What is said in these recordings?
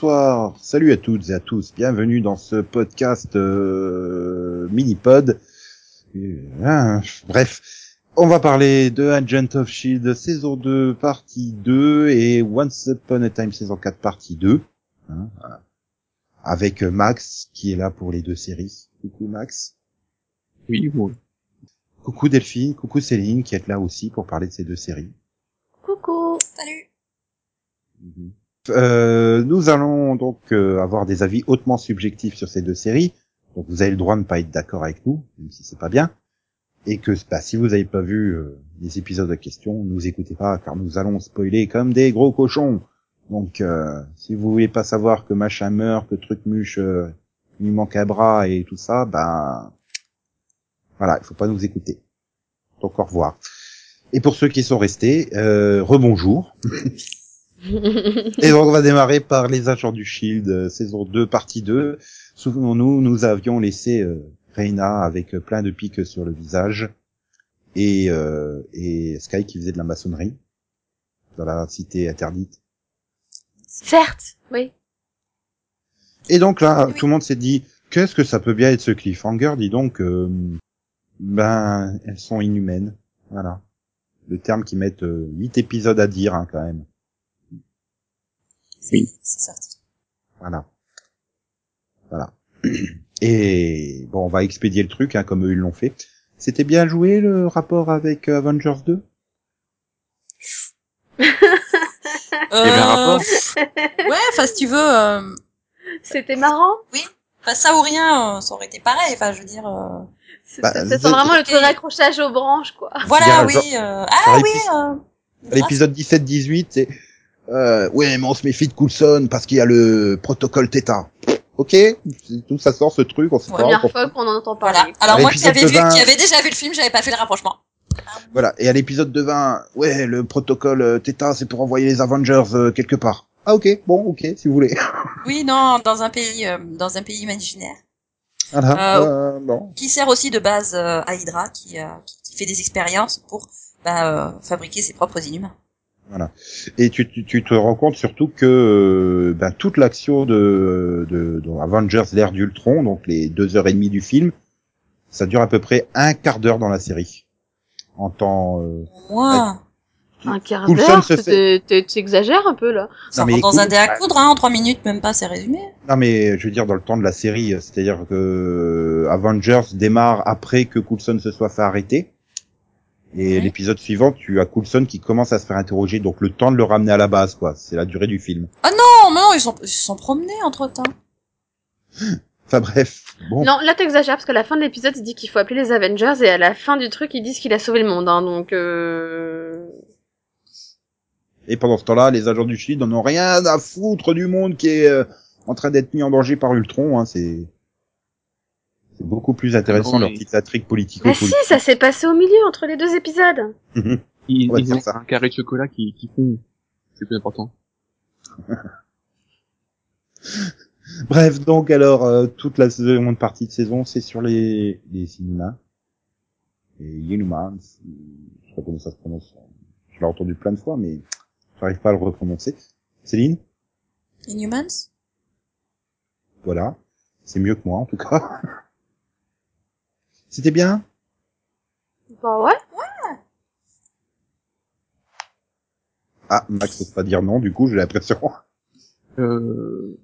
Bonsoir, salut à toutes et à tous, bienvenue dans ce podcast euh, mini-pod. Euh, hein, bref, on va parler de Agent of Shield saison 2 partie 2 et Once Upon a Time saison 4 partie 2. Hein, voilà. Avec Max qui est là pour les deux séries. Coucou Max. Oui, bon. Coucou Delphine, coucou Céline qui est là aussi pour parler de ces deux séries. Coucou. Salut. Euh, nous allons donc euh, avoir des avis hautement subjectifs sur ces deux séries. Donc vous avez le droit de ne pas être d'accord avec nous, même si c'est pas bien. Et que bah, si vous n'avez pas vu euh, les épisodes de question, nous écoutez pas car nous allons spoiler comme des gros cochons. Donc euh, si vous voulez pas savoir que machin meurt, que truc muche, euh, lui manque un bras et tout ça, ben voilà, il faut pas nous écouter. Donc au revoir. Et pour ceux qui sont restés, rebonjour. Et donc on va démarrer par les agents du Shield, euh, saison 2, partie 2. Souvenons-nous, nous avions laissé euh, Reina avec euh, plein de pics sur le visage et, euh, et Sky qui faisait de la maçonnerie dans la cité interdite. Certes, oui. Et donc là, Oui. tout le monde s'est dit, qu'est-ce que ça peut bien être ce cliffhanger Dis donc, euh, ben, elles sont inhumaines. Voilà. Le terme qui mettent euh, 8 épisodes à dire hein, quand même. Oui. C'est sorti. Voilà. Voilà. Et bon, on va expédier le truc, hein, comme eux ils l'ont fait. C'était bien joué le rapport avec euh, Avengers 2 Il y avait un rapport Ouais, enfin si tu veux, euh, C'était marrant. enfin ça ou rien, euh, ça aurait été pareil. Enfin, je veux dire. euh, C'est Bah, ça c'est- sent vraiment le d'accrochage aux branches, quoi. Voilà, oui. euh, Ah oui. épi- Euh... L'épisode 17-18, c'est euh, ouais, mais on se méfie de Coulson parce qu'il y a le protocole Theta. Ok, tout ça sort ce truc, on sait pas. Première fois qu'on en entend Voilà. parler. Alors À moi qui avais vu, 20. qui avait déjà vu le film, j'avais pas fait le rapprochement. Voilà. Et à l'épisode de 20, ouais, le protocole euh, Theta, c'est pour envoyer les Avengers euh, quelque part. Ah ok, bon, ok, si vous voulez. Oui, non, dans un pays, euh, dans un pays imaginaire, voilà. Euh, Euh, bon. qui sert aussi de base euh, à Hydra, qui, euh, qui- qui fait des expériences pour bah, euh, fabriquer ses propres inhumains. Et tu, tu, tu te rends compte surtout que euh, ben, toute l'action de, de, de Avengers l'ère d'Ultron, donc les deux heures et demie du film, ça dure à peu près un quart d'heure dans la série. En temps... euh, Moi, Un quart Coulson d'heure, se t'es- t'es- tu exagères un peu, là. ça mais dans écoute, un dé à bah- coudre, hein, en trois minutes, même pas, c'est résumé. Non mais je veux dire dans le temps de la série, c'est-à-dire que euh, Avengers démarre après que Coulson se soit fait arrêter. Et Ouais. l'épisode suivant, tu as Coulson qui commence à se faire interroger, donc le temps de le ramener à la base, quoi. C'est la durée du film. Non, mais non, ils sont, ils se sont promenés entre temps. Enfin bref, bon. Non, là t'exagères, parce qu'à la fin de l'épisode, il dit qu'il faut appeler les Avengers, et à la fin du truc, ils disent qu'il a sauvé le monde, hein, donc euh... Et pendant ce temps-là, les agents du Shield n'en ont rien à foutre du monde qui est euh, en train d'être mis en danger par Ultron. Hein. C'est c'est beaucoup plus intéressant Non, leur mais- petite intrigue Mais politico-politique. si, ça s'est passé au milieu, entre les deux épisodes. Ils, ont ça. un carré de chocolat qui, qui fond. C'est plus important. Bref, donc alors euh, toute la seconde partie de saison, c'est sur les les cinémas. Et Inhumans, je sais pas comment ça se prononce. Je l'ai entendu plein de fois, mais j'arrive pas à le reprononcer. Céline, Inhumans? Voilà, c'est mieux que moi en tout cas. C'était bien? Bah ouais. Ah, Max n'ose pas dire non, du coup j'ai l'impression. Euh...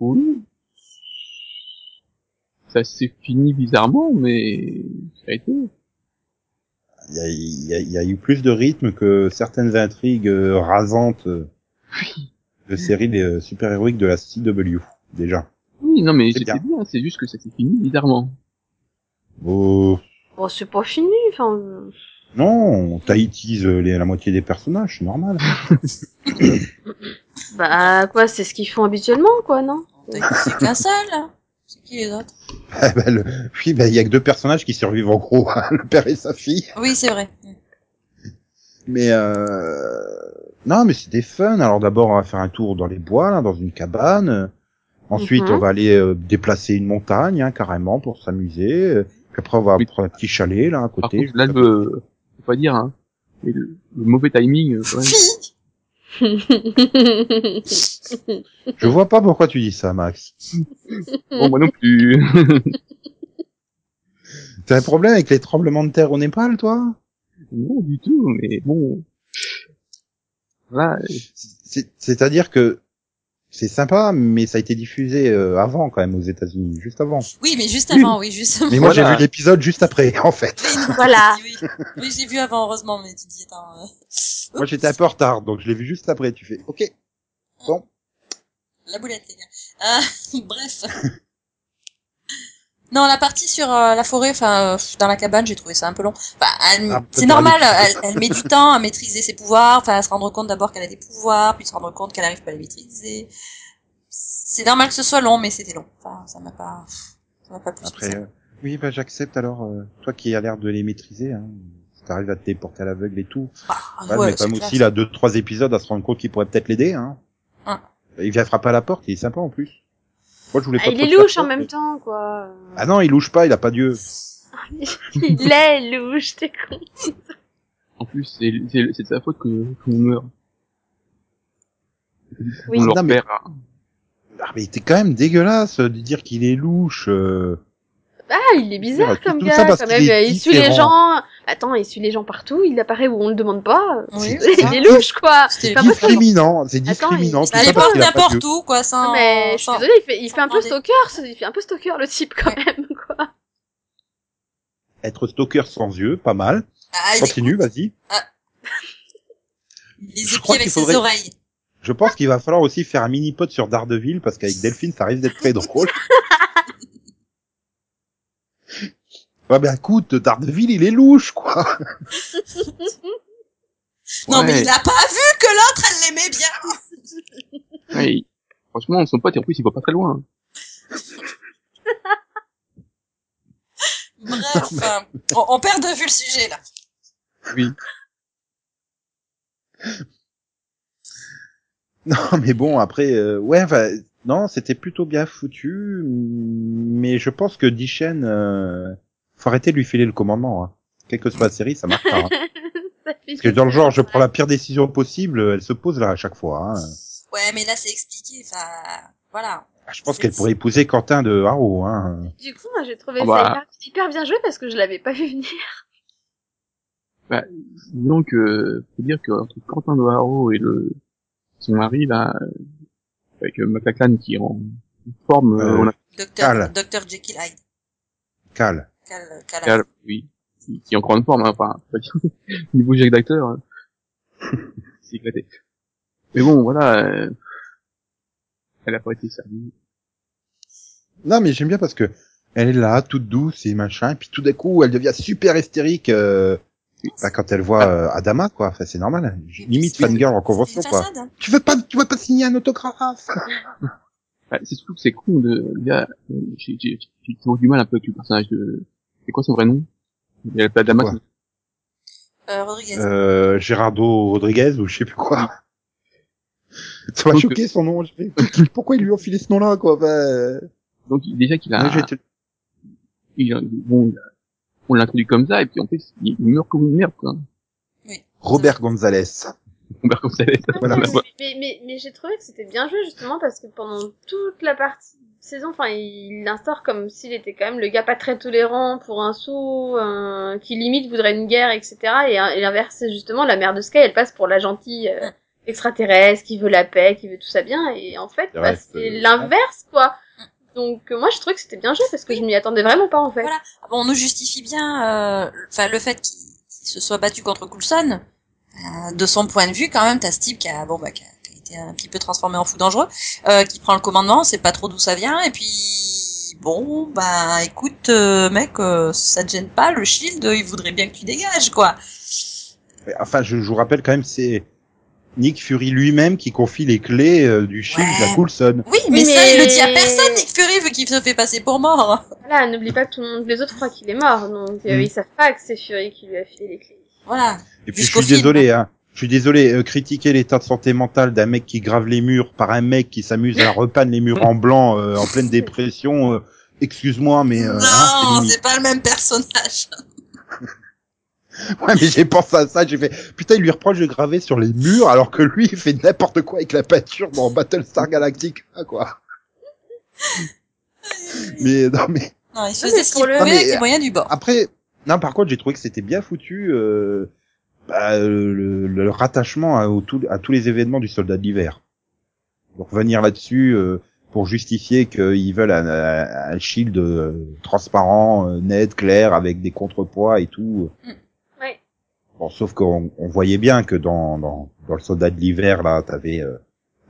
Oui. Ça s'est fini bizarrement, mais ça a été. Il y a, il y a- il y a eu plus de rythme que certaines intrigues euh, rasantes euh, de séries euh, super-héroïques de la CW, déjà. Oui, non, mais C'est c'était bien. bien. C'est juste que ça s'est fini bizarrement. Oh, Bon, c'est pas fini, enfin... non, Tahiti's euh, les, la moitié des personnages, c'est normal. Bah quoi, c'est ce qu'ils font habituellement, quoi, non? C'est qu'un seul. là. C'est qui les autres? Ah bah, le- oui, bah, il y a que deux personnages qui survivent en gros, hein, le père et sa fille. Oui, c'est vrai. Mais euh... non, mais c'était fun. Alors d'abord, on va faire un tour dans les bois, là, dans une cabane. Ensuite, Mhm. on va aller euh, déplacer une montagne, hein, carrément, pour s'amuser. Puis après, on va Oui. prendre un petit chalet, là, à Par côté. contre, là, le, faut pas dire, hein. Mais le, le mauvais timing, euh, quand même. Fille Je vois pas pourquoi tu dis ça, Max. Bon, moi non plus. T'as un problème avec les tremblements de terre au Népal, toi? Non, du tout, mais bon. Voilà. C'est- C'est-à-dire que c'est sympa, mais ça a été diffusé euh, avant quand même aux États-Unis, juste avant. Oui, mais juste Oui. avant, oui, justement. Mais moi Voilà. j'ai vu l'épisode juste après, en fait. Oui, Voilà. Oui, oui j'ai vu avant, heureusement, mais tu dis, attends. euh, Moi j'étais un peu en retard, donc je l'ai vu juste après. Tu fais, ok. Bon. La boulette, les gars. Euh, bref. Non, la partie sur euh, la forêt, enfin, euh, dans la cabane, j'ai trouvé ça un peu long. Enfin, Ah, c'est normal, elle, elle met du temps à maîtriser ses pouvoirs, enfin, à se rendre compte d'abord qu'elle a des pouvoirs, puis se rendre compte qu'elle arrive pas à les maîtriser. C'est normal que ce soit long, mais c'était long. Enfin, ça m'a pas, ça m'a pas plus Après, euh, oui, bah j'accepte alors. euh, toi qui as l'air de les maîtriser, hein, t'arrives à te téléporter à l'aveugle et tout. Bah, Ouais, mais c'est aussi, là, deux, trois épisodes à se rendre compte qu'il pourrait peut-être l'aider. Hein. Ah. Il vient frapper à la porte, il est sympa en plus. Moi je voulais Ah, pas il est louche en même temps, quoi. Ah non, il louche pas, il a pas d'yeux. il est louche, t'es con. En plus, c'est c'est c'est de sa faute que qu'on meurt. Oui. On Non, mais- perd. hein. Ah mais t'es quand même dégueulasse de dire qu'il est louche. euh. Ah, il est bizarre Tout- comme tout gars, ça parce quand qu'il même. est Il suit les gens. Attends, il suit les gens partout. Il apparaît où on le demande pas. Oui, il est louche, quoi. C'est discriminant, c'est Attends, discriminant. il- ça il porte pas n'importe où, quoi, sans... Non, mais je suis désolée, il fait, il fait un peu stalker, ce- il fait un peu stalker le type quand Ouais. même, quoi. Être stalker sans yeux, pas mal. Ah, il Continue, vas-y. les Je épieds crois avec qu'il ses oreilles. Je pense qu'il va falloir aussi faire un mini-pod sur Daredevil parce qu'avec Delphine, ça risque d'être très drôle. Ouais, ben écoute, Daredevil, il est louche, quoi. Non, mais il a pas vu que l'autre, elle l'aimait bien. Ouais, franchement, son pote, en plus, il va pas très loin. Bref, euh, on, on perd de vue le sujet, là. Oui. Non, mais bon, après, euh, ouais, enfin, non, c'était plutôt bien foutu, mais je pense que Dishen, euh, faut arrêter de lui filer le commandement. Hein. Quelle que soit la série, ça marche pas. hein. Ça Parce que dans le genre, je prends la pire décision possible, elle se pose là à chaque fois. Hein. Ouais, mais là, c'est expliqué, enfin, voilà. Ah, Je pense qu'elle pourrait épouser Quentin de Haro. Hein. Du coup, moi, j'ai trouvé Ah ça bah. hyper, hyper bien joué parce que je l'avais pas vu venir. Donc, euh, faut dire que entre Quentin Doharo et le son mari là, avec euh, McLachlan qui est en forme, euh, Euh, on a Docteur, Cal. Docteur Jekyll Hyde. Cal. Cal, Cal, Cal, oui, qui, qui est en grande forme, hein, enfin, pas niveau jeu d'acteur, c'est éclaté. Mais bon, voilà, euh, elle a pas été servie. Non, mais j'aime bien parce que elle est là, toute douce et machin, et puis tout d'un coup, elle devient super hystérique euh, bah, quand elle voit euh, Adama, quoi. Enfin, c'est normal. Limite C'est- fangirl en convention, quoi. façade, hein. Tu veux pas, tu veux pas signer un autographe? Bah, c'est surtout que c'est con de, il y a, euh, j'ai, j'ai, j'ai toujours du mal un peu avec le personnage de, c'est quoi son vrai nom? Il y a pas Damas, Euh, Rodriguez. euh, Gerardo Rodriguez ou je sais plus quoi. Ça m'a choqué son nom. Pourquoi ils lui ont filé ce nom-là, quoi euh, donc déjà qu'il a, ouais, il a- bon, on l'introduit comme ça, et puis en plus, il, meurt comme une merde, quoi. Robert Gonzalez. Voilà, mais, bah, mais, mais, mais j'ai trouvé que c'était bien joué justement parce que pendant toute la partie saison, enfin, il l'instaure comme s'il était quand même le gars pas très tolérant pour un sou, euh, qui limite voudrait une guerre, etc. Et, et l'inverse, c'est justement la mère de Sky, elle passe pour la gentille euh, extraterrestre qui veut la paix, qui veut tout ça bien. Et en fait, bah, reste, c'est euh, l'inverse, quoi. Donc euh, moi, je trouvais que c'était bien joué parce que je m'y attendais vraiment pas en fait. Voilà. Bon, on nous justifie bien, euh, enfin, le fait qu'il qu'il se soit battu contre Coulson. Euh, de son point de vue, quand même, t'as ce type qui a, bon, bah, qui a, qui a été un petit peu transformé en fou dangereux, euh, qui prend le commandement, on sait pas trop d'où ça vient, et puis, bon, bah, écoute, euh, mec, euh, ça te gêne pas, le shield, il voudrait bien que tu dégages, quoi. Enfin, je, je vous rappelle quand même, c'est Nick Fury lui-même qui confie les clés euh, du shield Ouais. à Coulson. Oui, mais, Oui, ça, il le dit à personne, Nick Fury, vu qu'il se fait passer pour mort. Voilà, n'oublie pas que tout le monde, les autres croient qu'il est mort, donc euh, Mm. ils savent pas que c'est Fury qui lui a filé les clés. Voilà. Et puis je suis film. désolé, hein. Je suis désolé, euh, critiquer l'état de santé mentale d'un mec qui grave les murs par un mec qui s'amuse à repeindre les murs en blanc euh, en pleine dépression. euh, Excuse-moi, mais euh, hein, c'est non, limite. c'est pas le même personnage. Ouais, mais j'ai pensé à ça, j'ai fait, putain, il lui reproche de graver sur les murs, alors que lui, il fait n'importe quoi avec la peinture dans Battlestar Galactica, quoi. mais, non, mais, Non, il faisait ce qu'il le- pouvait avec les moyens du bord. après, non, par contre, j'ai trouvé que c'était bien foutu, euh, bah, le, le rattachement à, au tout- à tous les événements du soldat de l'hiver. Donc, revenir là-dessus, euh, pour justifier qu'ils veulent un, un- un shield euh, transparent, euh, net, clair, avec des contrepoids et tout. Ouais. Bon, sauf qu'on on voyait bien que dans, dans, dans le soldat de l'hiver, là, t'avais, euh,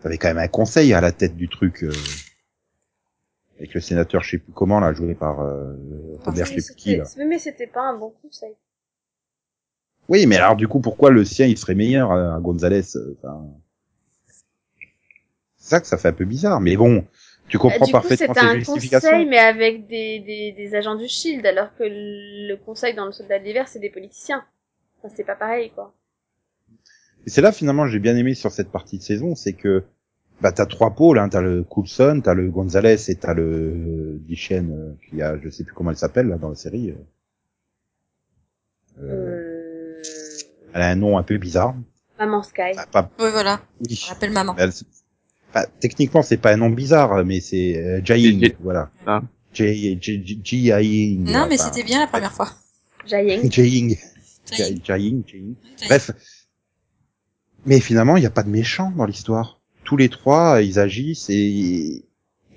t'avais quand même un conseil à la tête du truc, euh, avec le sénateur, je sais plus comment, là, joué par euh, Robert, je Mais sais plus qui, là. c'était- Mais c'était pas un bon conseil. Oui, mais alors, du coup, pourquoi le sien, il serait meilleur euh, à Gonzalez euh, enfin... C'est ça que ça fait un peu bizarre, mais bon, tu Euh, comprends du coup, parfaitement ses un justifications. conseil, mais avec des, des, des agents du Shield, alors que le conseil dans le soldat de l'hiver, c'est des politiciens. Enfin, c'est pas pareil, quoi. Et c'est là finalement j'ai bien aimé sur cette partie de saison, c'est que bah t'as trois pôles, hein, t'as le Coulson, t'as le Gonzalez et t'as le euh, Dichen euh, qui a, je sais plus comment elle s'appelle là dans la série. Euh... Elle a un nom un peu bizarre. Maman Sky. Ah, pas, Oui, voilà. oui. On l'appelle maman. Elle- enfin, techniquement c'est pas un nom bizarre, mais c'est euh, Jaing, J- voilà. Ah. J J J Jiaing, Non, mais c'était bien la première fois. Y est. Jiaing, Jiaing. Bref. Mais finalement, il n'y a pas de méchant dans l'histoire. Tous les trois, ils agissent et,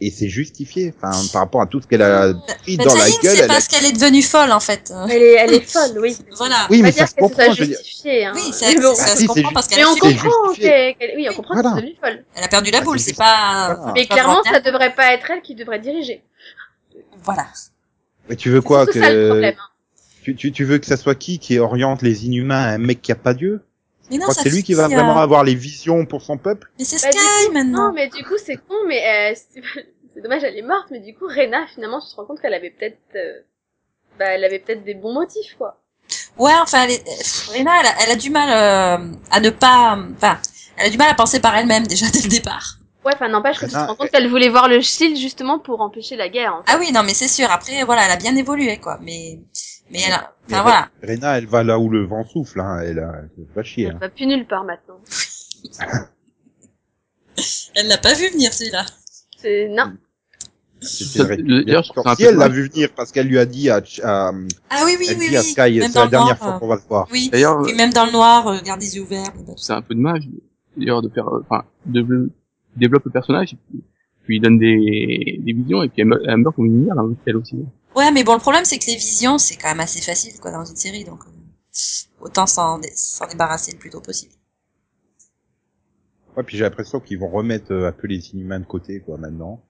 et c'est justifié. Enfin, par rapport à tout ce qu'elle a pris Mais dans la gueule. c'est a... parce qu'elle est devenue folle, en fait. Elle est, elle est folle, oui. Voilà. Oui, mais ça se comprend. justifié, hein. Oui, c'est Mais bon. ça Bah se comprend parce qu'elle Mais a on comprend qu'elle, oui, on comprend qu'elle est devenue folle. Elle a perdu la Bah, boule, c'est pas... Mais clairement, ça devrait pas être elle qui devrait diriger. Voilà. Mais tu veux quoi surtout ça le que problème. hein. tu, tu, tu veux que ça soit qui qui oriente les inhumains à un mec qui a pas Dieu? Mais non, c'est lui qui va euh, vraiment avoir les visions pour son peuple. Mais c'est Bah, Sky, coup- maintenant. Non, mais du coup, c'est con, mais euh, c'est dommage, elle est morte, mais du coup, Rena, finalement, tu te rends compte qu'elle avait peut-être, euh, bah, elle avait peut-être des bons motifs, quoi. Ouais, enfin, elle est... pff, Rena, elle a, elle a du mal euh, à ne pas... Enfin, elle a du mal à penser par elle-même, déjà, dès le départ. Ouais, enfin, n'empêche que tu te rends compte qu'elle voulait voir le Shield justement pour empêcher la guerre. En fait. Ah oui, non, mais c'est sûr. Après, voilà, elle a bien évolué, quoi. Mais... Mais elle a... Enfin, voilà. Rena, elle va là où le vent souffle. Hein. Elle, a... elle va chier. Elle Hein. va plus nulle part maintenant. Elle l'a pas vu venir, celui-là. C'est non. Réplique D'ailleurs, Si elle l'a vu venir parce qu'elle lui a dit à, à, Ah oui, oui, elle oui, dit à. Sky, c'est la le dernière noir, fois euh, qu'on va se voir. Oui. D'ailleurs, même dans le noir, euh, garde les yeux ouverts. tout c'est un peu dommage, d'ailleurs, de faire, euh, enfin, de, développe le personnage, et puis, il donne des, des visions, et puis elle, meurt- elle meurt comme une lumière, hein, elle aussi. Ouais, mais bon, le problème, c'est que les visions, c'est quand même assez facile, quoi, dans une série, donc euh, autant s'en dé- s'en débarrasser le plus tôt possible. Ouais, puis j'ai l'impression qu'ils vont remettre euh, un peu les inhumains de côté, quoi, maintenant.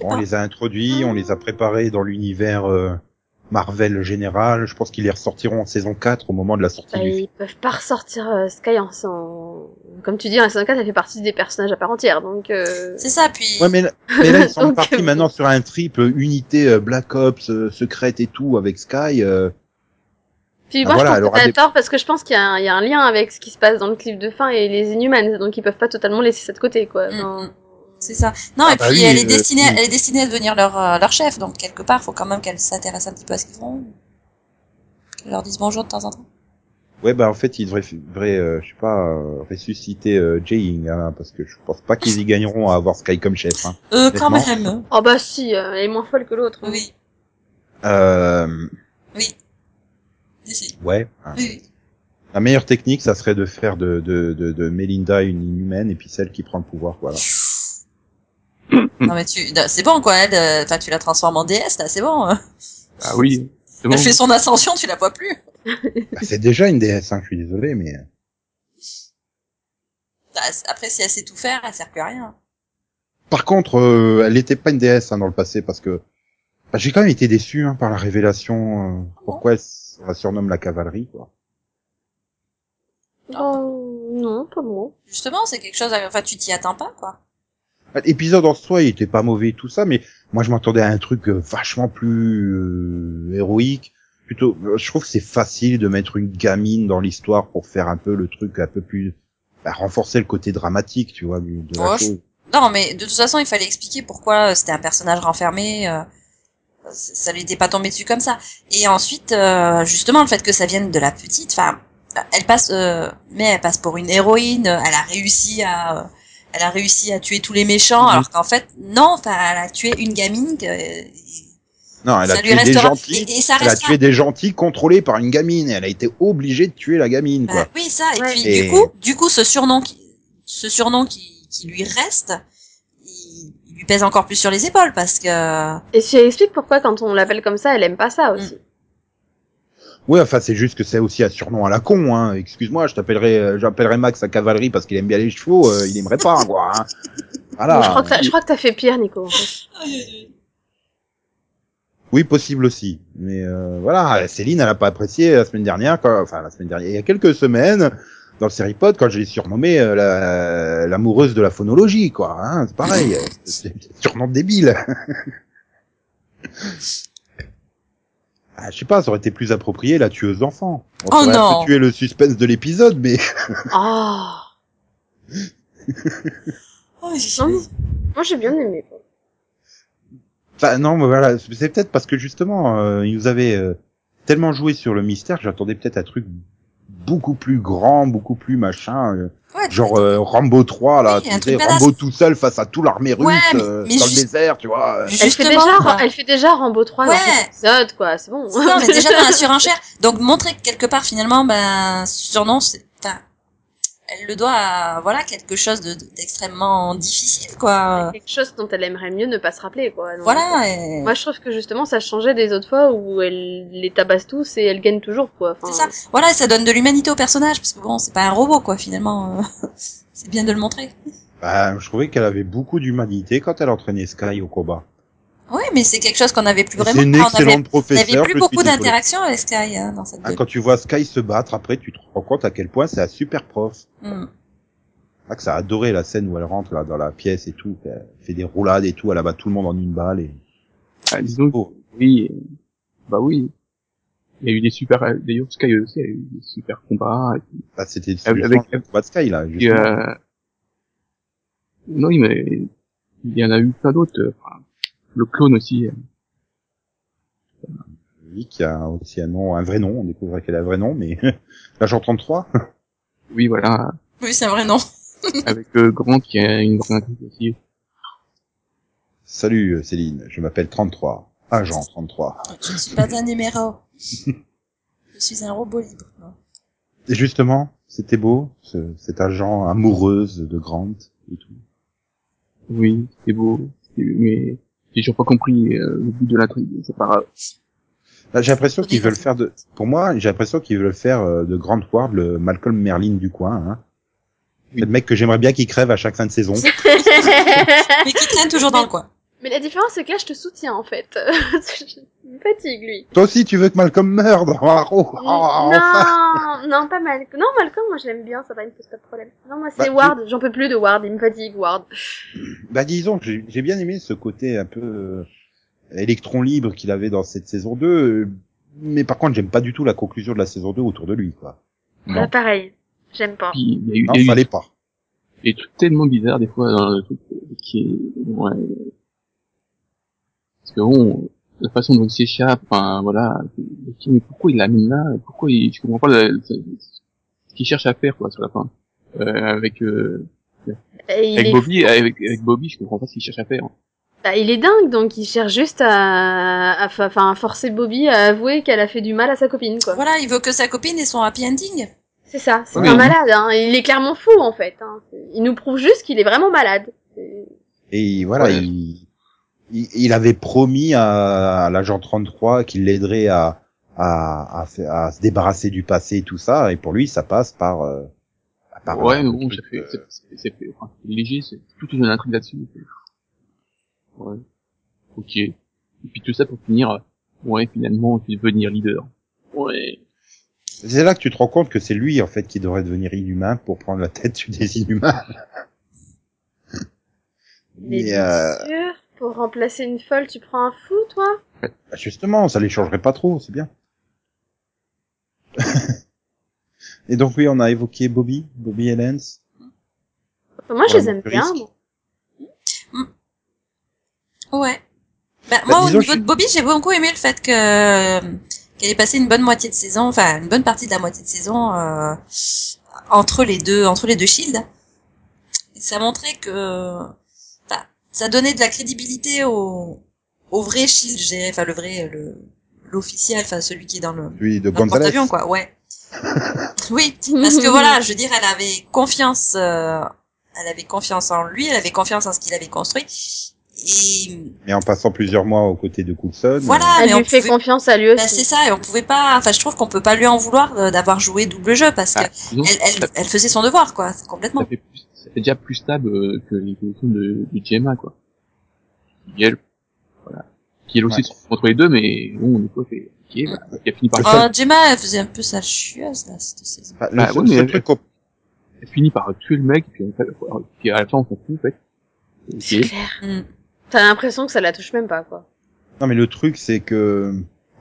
Bon, on les a introduits, on les a préparés dans l'univers euh, Marvel général. Je pense qu'ils les ressortiront en saison 4 au moment de la sortie Bah, du ils peuvent pas ressortir euh, Sky en, en- comme tu dis, en saison 4, elle fait partie des personnages à part entière, donc. Euh... C'est ça, puis... Ouais, mais, là- mais là, ils sont Donc, partis euh, maintenant sur un triple unité euh, Black Ops, euh, secrète et tout, avec Sky. Puis Ah, moi, voilà, je pense que t'as des- tort parce que je pense qu'il y, a un- il y a un lien avec ce qui se passe dans le clip de fin et les Inhumans, donc ils peuvent pas totalement laisser ça de côté, quoi. Mm, Enfin, mm. C'est ça. Non, Ah et bah puis oui, elle est euh, destinée, elle est destinée à devenir leur euh, leur chef, donc quelque part, faut quand même qu'elle s'intéresse un petit peu à ce qu'ils font. Qu'elle leur dise bonjour de temps en temps. Ouais, bah en fait, ils devraient, devraient euh, je sais pas, euh, ressusciter euh, Jaying, hein, parce que je pense pas qu'ils y gagneront à avoir Sky comme chef. Hein. Euh, quand même. Oh bah si, elle est moins folle que l'autre. hein. Oui, Euh, oui. Ouais. Oui, oui. La meilleure technique, ça serait de faire de, de, de, de Melinda une inhumaine et puis celle qui prend le pouvoir, voilà. Non mais tu, c'est bon quoi, elle, euh, enfin tu la transformes en déesse là, c'est bon. Ah oui, c'est bon. Elle fait son ascension, tu la vois plus. Bah, c'est déjà une DS, hein, je suis désolé, mais Bah, c- Après si elle sait tout faire, elle sert plus à rien. par contre, euh, elle n'était pas une DS hein, dans le passé parce que bah, j'ai quand même été déçu hein, par la révélation. euh, pourquoi elle on la surnomme la cavalerie, quoi. Oh, non, pas moi. Justement, c'est quelque chose, à- enfin tu t'y attends pas quoi. Bah, L'épisode en soi, il était pas mauvais tout ça, mais moi je m'attendais à un truc euh, vachement plus euh, héroïque. Plutôt, euh, je trouve que c'est facile de mettre une gamine dans l'histoire pour faire un peu le truc un peu plus bah, renforcer le côté dramatique, tu vois, de la je-. Non mais de toute façon il fallait expliquer pourquoi c'était un personnage renfermé. euh, ça lui était pas tombé dessus comme ça. Et ensuite, euh, justement, le fait que ça vienne de la petite, enfin, elle passe, euh, mais elle passe pour une héroïne. Elle a réussi à, elle a réussi à tuer tous les méchants, Mhm. alors qu'en fait, non, enfin, elle a tué une gamine. que- Non, elle a tué des gentils. Et, et ça Elle a tué des gentils contrôlés par une gamine et elle a été obligée de tuer la gamine, quoi. Bah, oui, ça. Et Ouais. puis Et- du coup, du coup, ce surnom qui, ce surnom qui, qui lui reste, lui pèse encore plus sur les épaules parce que. Et ça explique pourquoi quand on l'appelle comme ça, elle aime pas ça aussi. Ouais, enfin, c'est juste que c'est aussi un surnom à la con, hein. Excuse-moi, je t'appellerai, euh, j'appellerai Max à cavalerie parce qu'il aime bien les chevaux, euh, il aimerait pas, quoi. hein. Voilà. Bon, je crois que t'as- je crois que t'as fait pire, Nico. en fait. Oui, possible aussi. Mais euh, voilà, Céline, elle a pas apprécié la semaine dernière, quoi. enfin la semaine dernière, il y a quelques semaines, dans le série pod, quand je l'ai surnommée euh, la- l'amoureuse de la phonologie, quoi. Hein, c'est pareil, c'est surnom débile. ah, je sais pas, ça aurait été plus approprié la tueuse d'enfants. On Oh non. tué le suspense de l'épisode, mais Oh. Oh, j'ai- Non. Moi, j'ai bien aimé. Enfin, non, mais voilà, c'est peut-être parce que justement, euh, ils nous avaient euh, tellement joué sur le mystère, que j'attendais peut-être un truc beaucoup plus grand, beaucoup plus machin, euh, Ouais, genre euh, Rambo 3 là, Oui, tu sais. Rambo tout seul face à tout l'armée russe Ouais, mais- euh, mais dans juste- le désert, tu vois. Elle fait Justement, déjà, quoi. elle fait déjà Rambo 3 dans Ouais. cet épisode, quoi. C'est bon. C'est ça, on est déjà dans la surenchère. Donc montrer que quelque part finalement, ben, ce surnom, c'est, enfin, elle le doit à, voilà, quelque chose de, de- d'extrêmement difficile, quoi. quelque chose dont elle aimerait mieux ne pas se rappeler, quoi. Donc, Voilà. Et... Moi, je trouve que justement, ça changeait des autres fois où elle les tabasse tous et elle gagne toujours, quoi. Enfin, C'est ça. Voilà, et ça donne de l'humanité au personnage, parce que bon, c'est pas un robot, quoi, finalement. euh, c'est bien de le montrer. Bah, je trouvais qu'elle avait beaucoup d'humanité quand elle entraînait Sky au combat. Oui, mais c'est quelque chose qu'on n'avait plus vraiment. C'est une on avait, excellente on professeure. avait plus je beaucoup d'interactions avec Sky hein, dans cette Ah, quand tu vois Sky se battre, après, tu te rends compte à quel point c'est un super prof. Hmm. Ah, que ça a adoré la scène où elle rentre là dans la pièce et tout, qu'elle fait des roulades et tout, elle abat tout le monde en une balle et. Ah, disons Oh. oui, euh, bah oui. Il y a eu des super, d'ailleurs Sky aussi a eu des super combats. Bah, c'était Avec- combat de Sky là. puis, Justement. euh, non, mais il y en a eu plein d'autres. euh, enfin, le clone aussi. Oui, qui a aussi un nom, un vrai nom. On découvre qu'elle a un vrai nom, mais l'agent 33. Oui, voilà, Oui, c'est un vrai nom. avec euh, Grant qui a une intrigue aussi. Salut euh, Céline, je m'appelle 33. Agent 33. Je ne suis pas un numéro. Je suis un robot libre. non. Et justement, c'était beau, ce, cet agent amoureuse de Grant et tout. Oui, c'est beau, mais j'ai toujours pas compris euh, le but de l'intrigue. C'est pas grave. Là, j'ai l'impression qu'ils veulent faire de, pour moi, j'ai l'impression qu'ils veulent faire euh, de Grant Ward le Malcolm Merlin du coin, hein. Oui. C'est le mec que j'aimerais bien qu'il crève à chaque fin de saison. Mais qui traîne toujours dans le coin. Mais la différence, c'est que là, je te soutiens, en fait. je me fatigue, lui. Toi aussi, tu veux que Malcolm meure dans Arrow oh, enfin. non, non, pas mal. Non, Malcolm, moi, je l'aime bien, ça va, il me pose pas de problème. Non, moi, c'est Bah, Ward, j'en peux plus de Ward, il me fatigue, Ward. Bah disons, que j'ai bien aimé ce côté un peu euh, électron libre qu'il avait dans cette saison 2, euh, mais par contre, j'aime pas du tout la conclusion de la saison 2 autour de lui, quoi. Non. Bah, pareil, j'aime pas. Il y a eu, Non, il y a eu fallait pas. des trucs tellement bizarres des fois dans le truc qui est ouais. Que bon la façon dont il s'échappe enfin voilà mais pourquoi il l'amène là? Pourquoi il je comprends pas le- ce ce qu'il cherche à faire quoi sur la fin euh, avec euh, il, avec Bobby avec avec Bobby je comprends pas ce qu'il cherche à faire bah, il est dingue, donc il cherche juste à, enfin, à forcer Bobby à avouer qu'elle a fait du mal à sa copine, quoi. Voilà, il veut que sa copine ait son happy ending. C'est ça, c'est Oui. un malade, hein. Il est clairement fou, en fait. Hein. Il nous prouve juste qu'il est vraiment malade. Et voilà, Ouais. il, il, il avait promis à, à l'agent 33 qu'il l'aiderait à, à, à, se débarrasser du passé et tout ça, et pour lui, ça passe par... Euh, par ouais euh, mais bon euh, c'est- c'est c'est fait enfin, c'est léger c'est toute une intrigue là-dessus ouais. Ok. Et puis tout ça pour finir euh, ouais finalement devenir leader. Ouais. C'est là que tu te rends compte que c'est lui, en fait, qui devrait devenir inhumain pour prendre la tête des inhumains. Mais, Mais euh, bien sûr, pour remplacer une folle, tu prends un fou, toi? Bah, justement, ça les changerait pas trop, c'est bien. et donc oui, on a évoqué Bobby, Bobby et Lance. Moi, je les aime bien. risque. moi. Ouais. Bah, Bah, moi, au niveau je- de Bobby, j'ai beaucoup aimé le fait que qu'elle ait passé une bonne moitié de saison, enfin une bonne partie de la moitié de saison euh, entre les deux, entre les deux shields. Et ça montrait que, ça donnait de la crédibilité au, au vrai shield, je dirais, enfin le vrai, le l'officiel, enfin celui qui est dans le, Lui de dans le porte-avions, quoi. Ouais. oui, parce que voilà, je veux dire, elle avait confiance, euh, elle avait confiance en lui, elle avait confiance en ce qu'il avait construit. Et Mais en passant plusieurs mois aux côtés de Coulson. Voilà. euh, Elle mais on lui fait pouvait- confiance à lui Bah, aussi. c'est ça, et on pouvait pas, enfin, je trouve qu'on peut pas lui en vouloir euh, d'avoir joué double jeu parce que Ah, disons, elle, elle, ça, elle faisait son devoir, quoi, complètement. ça fait plus, fait déjà plus stable euh, que les téléfilms de, de Gemma, quoi. Elle, voilà. Qui elle aussi Ouais. se entre les deux, mais bon, des fois, fait, ok, bah, qui a fini par, Euh, Gemma, elle faisait un peu sa chieuse, là, cette saison. bah, le Bah, ouais, mais- truc qu'on- elle finit par tuer le mec, puis, puis à la fin, on s'en fout, en fait. C'est clair. Mm. T'as l'impression que ça la touche même pas, quoi. Non, mais le truc, c'est que,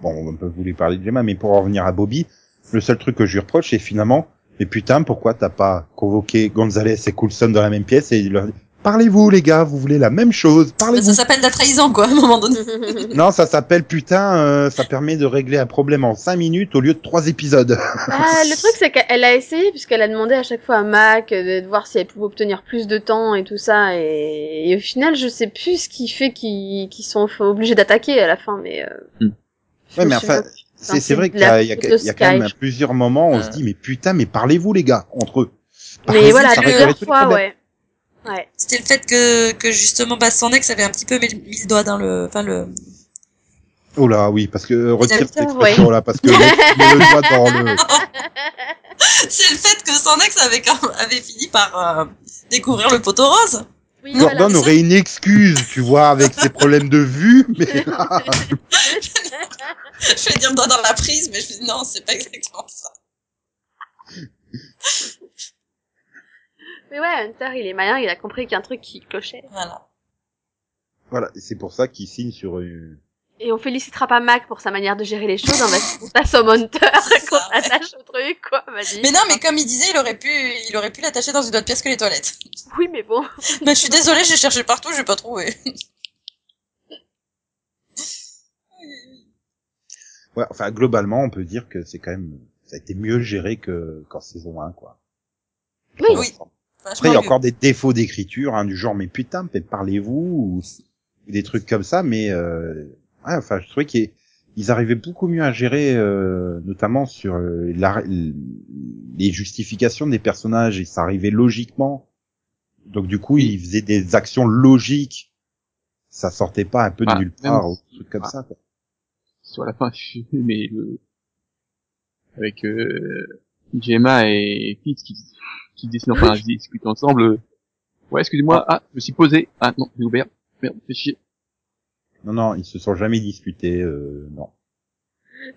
bon, on peut vous lui parler de Gemma, mais pour en revenir à Bobby, le seul truc que je lui reproche, c'est finalement, mais putain, pourquoi t'as pas convoqué Gonzalez et Coulson dans la même pièce et leur dit, parlez-vous, les gars, vous voulez la même chose, Bah, parlez-vous. ça s'appelle de la trahison, quoi, à un moment donné. Non, ça s'appelle putain, euh, ça permet de régler un problème en cinq minutes au lieu de trois épisodes. Ah, le truc, c'est qu'elle a essayé, puisqu'elle a demandé à chaque fois à Mac de, de voir si elle pouvait obtenir plus de temps et tout ça, et, et au final, je sais plus ce qui fait qu'ils sont obligés d'attaquer à la fin, mais... Euh, Hmm. Ouais, mais enfin. C'est, vrai qu'il y a, y y quand même plusieurs moments, on Euh. se dit, mais putain, mais parlez-vous, les gars, entre eux. Mais voilà, plusieurs fois, ouais. Ouais. C'était le fait que, que justement, bah, son ex avait un petit peu mis, mis le doigt dans le, enfin, le, Oh là, oui, parce que, euh, retire cette Ouais. expression là, parce que le mec met le doigt dans le, c'est le fait que son ex avait, quand- avait fini par euh, découvrir le poteau rose. Oui, Gordon voilà. aurait une excuse, tu vois, avec ses problèmes de vue, mais là, je vais dire doigt dans la prise, mais je me dis non, c'est pas exactement ça. Mais ouais, Hunter, il est malin, il a compris qu'il y a un truc qui clochait. Voilà. voilà, c'est pour ça qu'il signe sur une... Et on félicitera pas Mac pour sa manière de gérer les choses, on va on passe au Hunter, qu'on ouais. s'attache au truc, quoi, vas-y. Mais non, mais comme il disait, il aurait pu, il aurait pu l'attacher dans une autre pièce que les toilettes. Oui, mais bon. Mais je suis désolée, j'ai cherché partout, j'ai pas trouvé. Ouais, enfin, globalement, on peut dire que c'est quand même, ça a été mieux géré que, qu'en saison 1, quoi. Oui. Oui. Après, il y a mieux. encore des défauts d'écriture, hein, du genre, mais putain, peut-être parlez-vous, ou, ou des trucs comme ça, mais, euh, ouais, enfin, je trouvais qu'ils ils arrivaient beaucoup mieux à gérer, euh, notamment sur euh, la- les justifications des personnages, et ça arrivait logiquement. Donc, du coup, ils faisaient des actions logiques. Ça sortait pas un peu de Ah, nulle même- part, ou des trucs comme Ah. ça, quoi. sur la fin, mais le, avec, euh, Gemma et Fitz qui, qui décident enfin, discutent ensemble, euh, ouais, excusez-moi, ah, je me suis posé, ah, non, j'ai ouvert, merde, fais chier. Non, non, ils se sont jamais disputés, euh, non.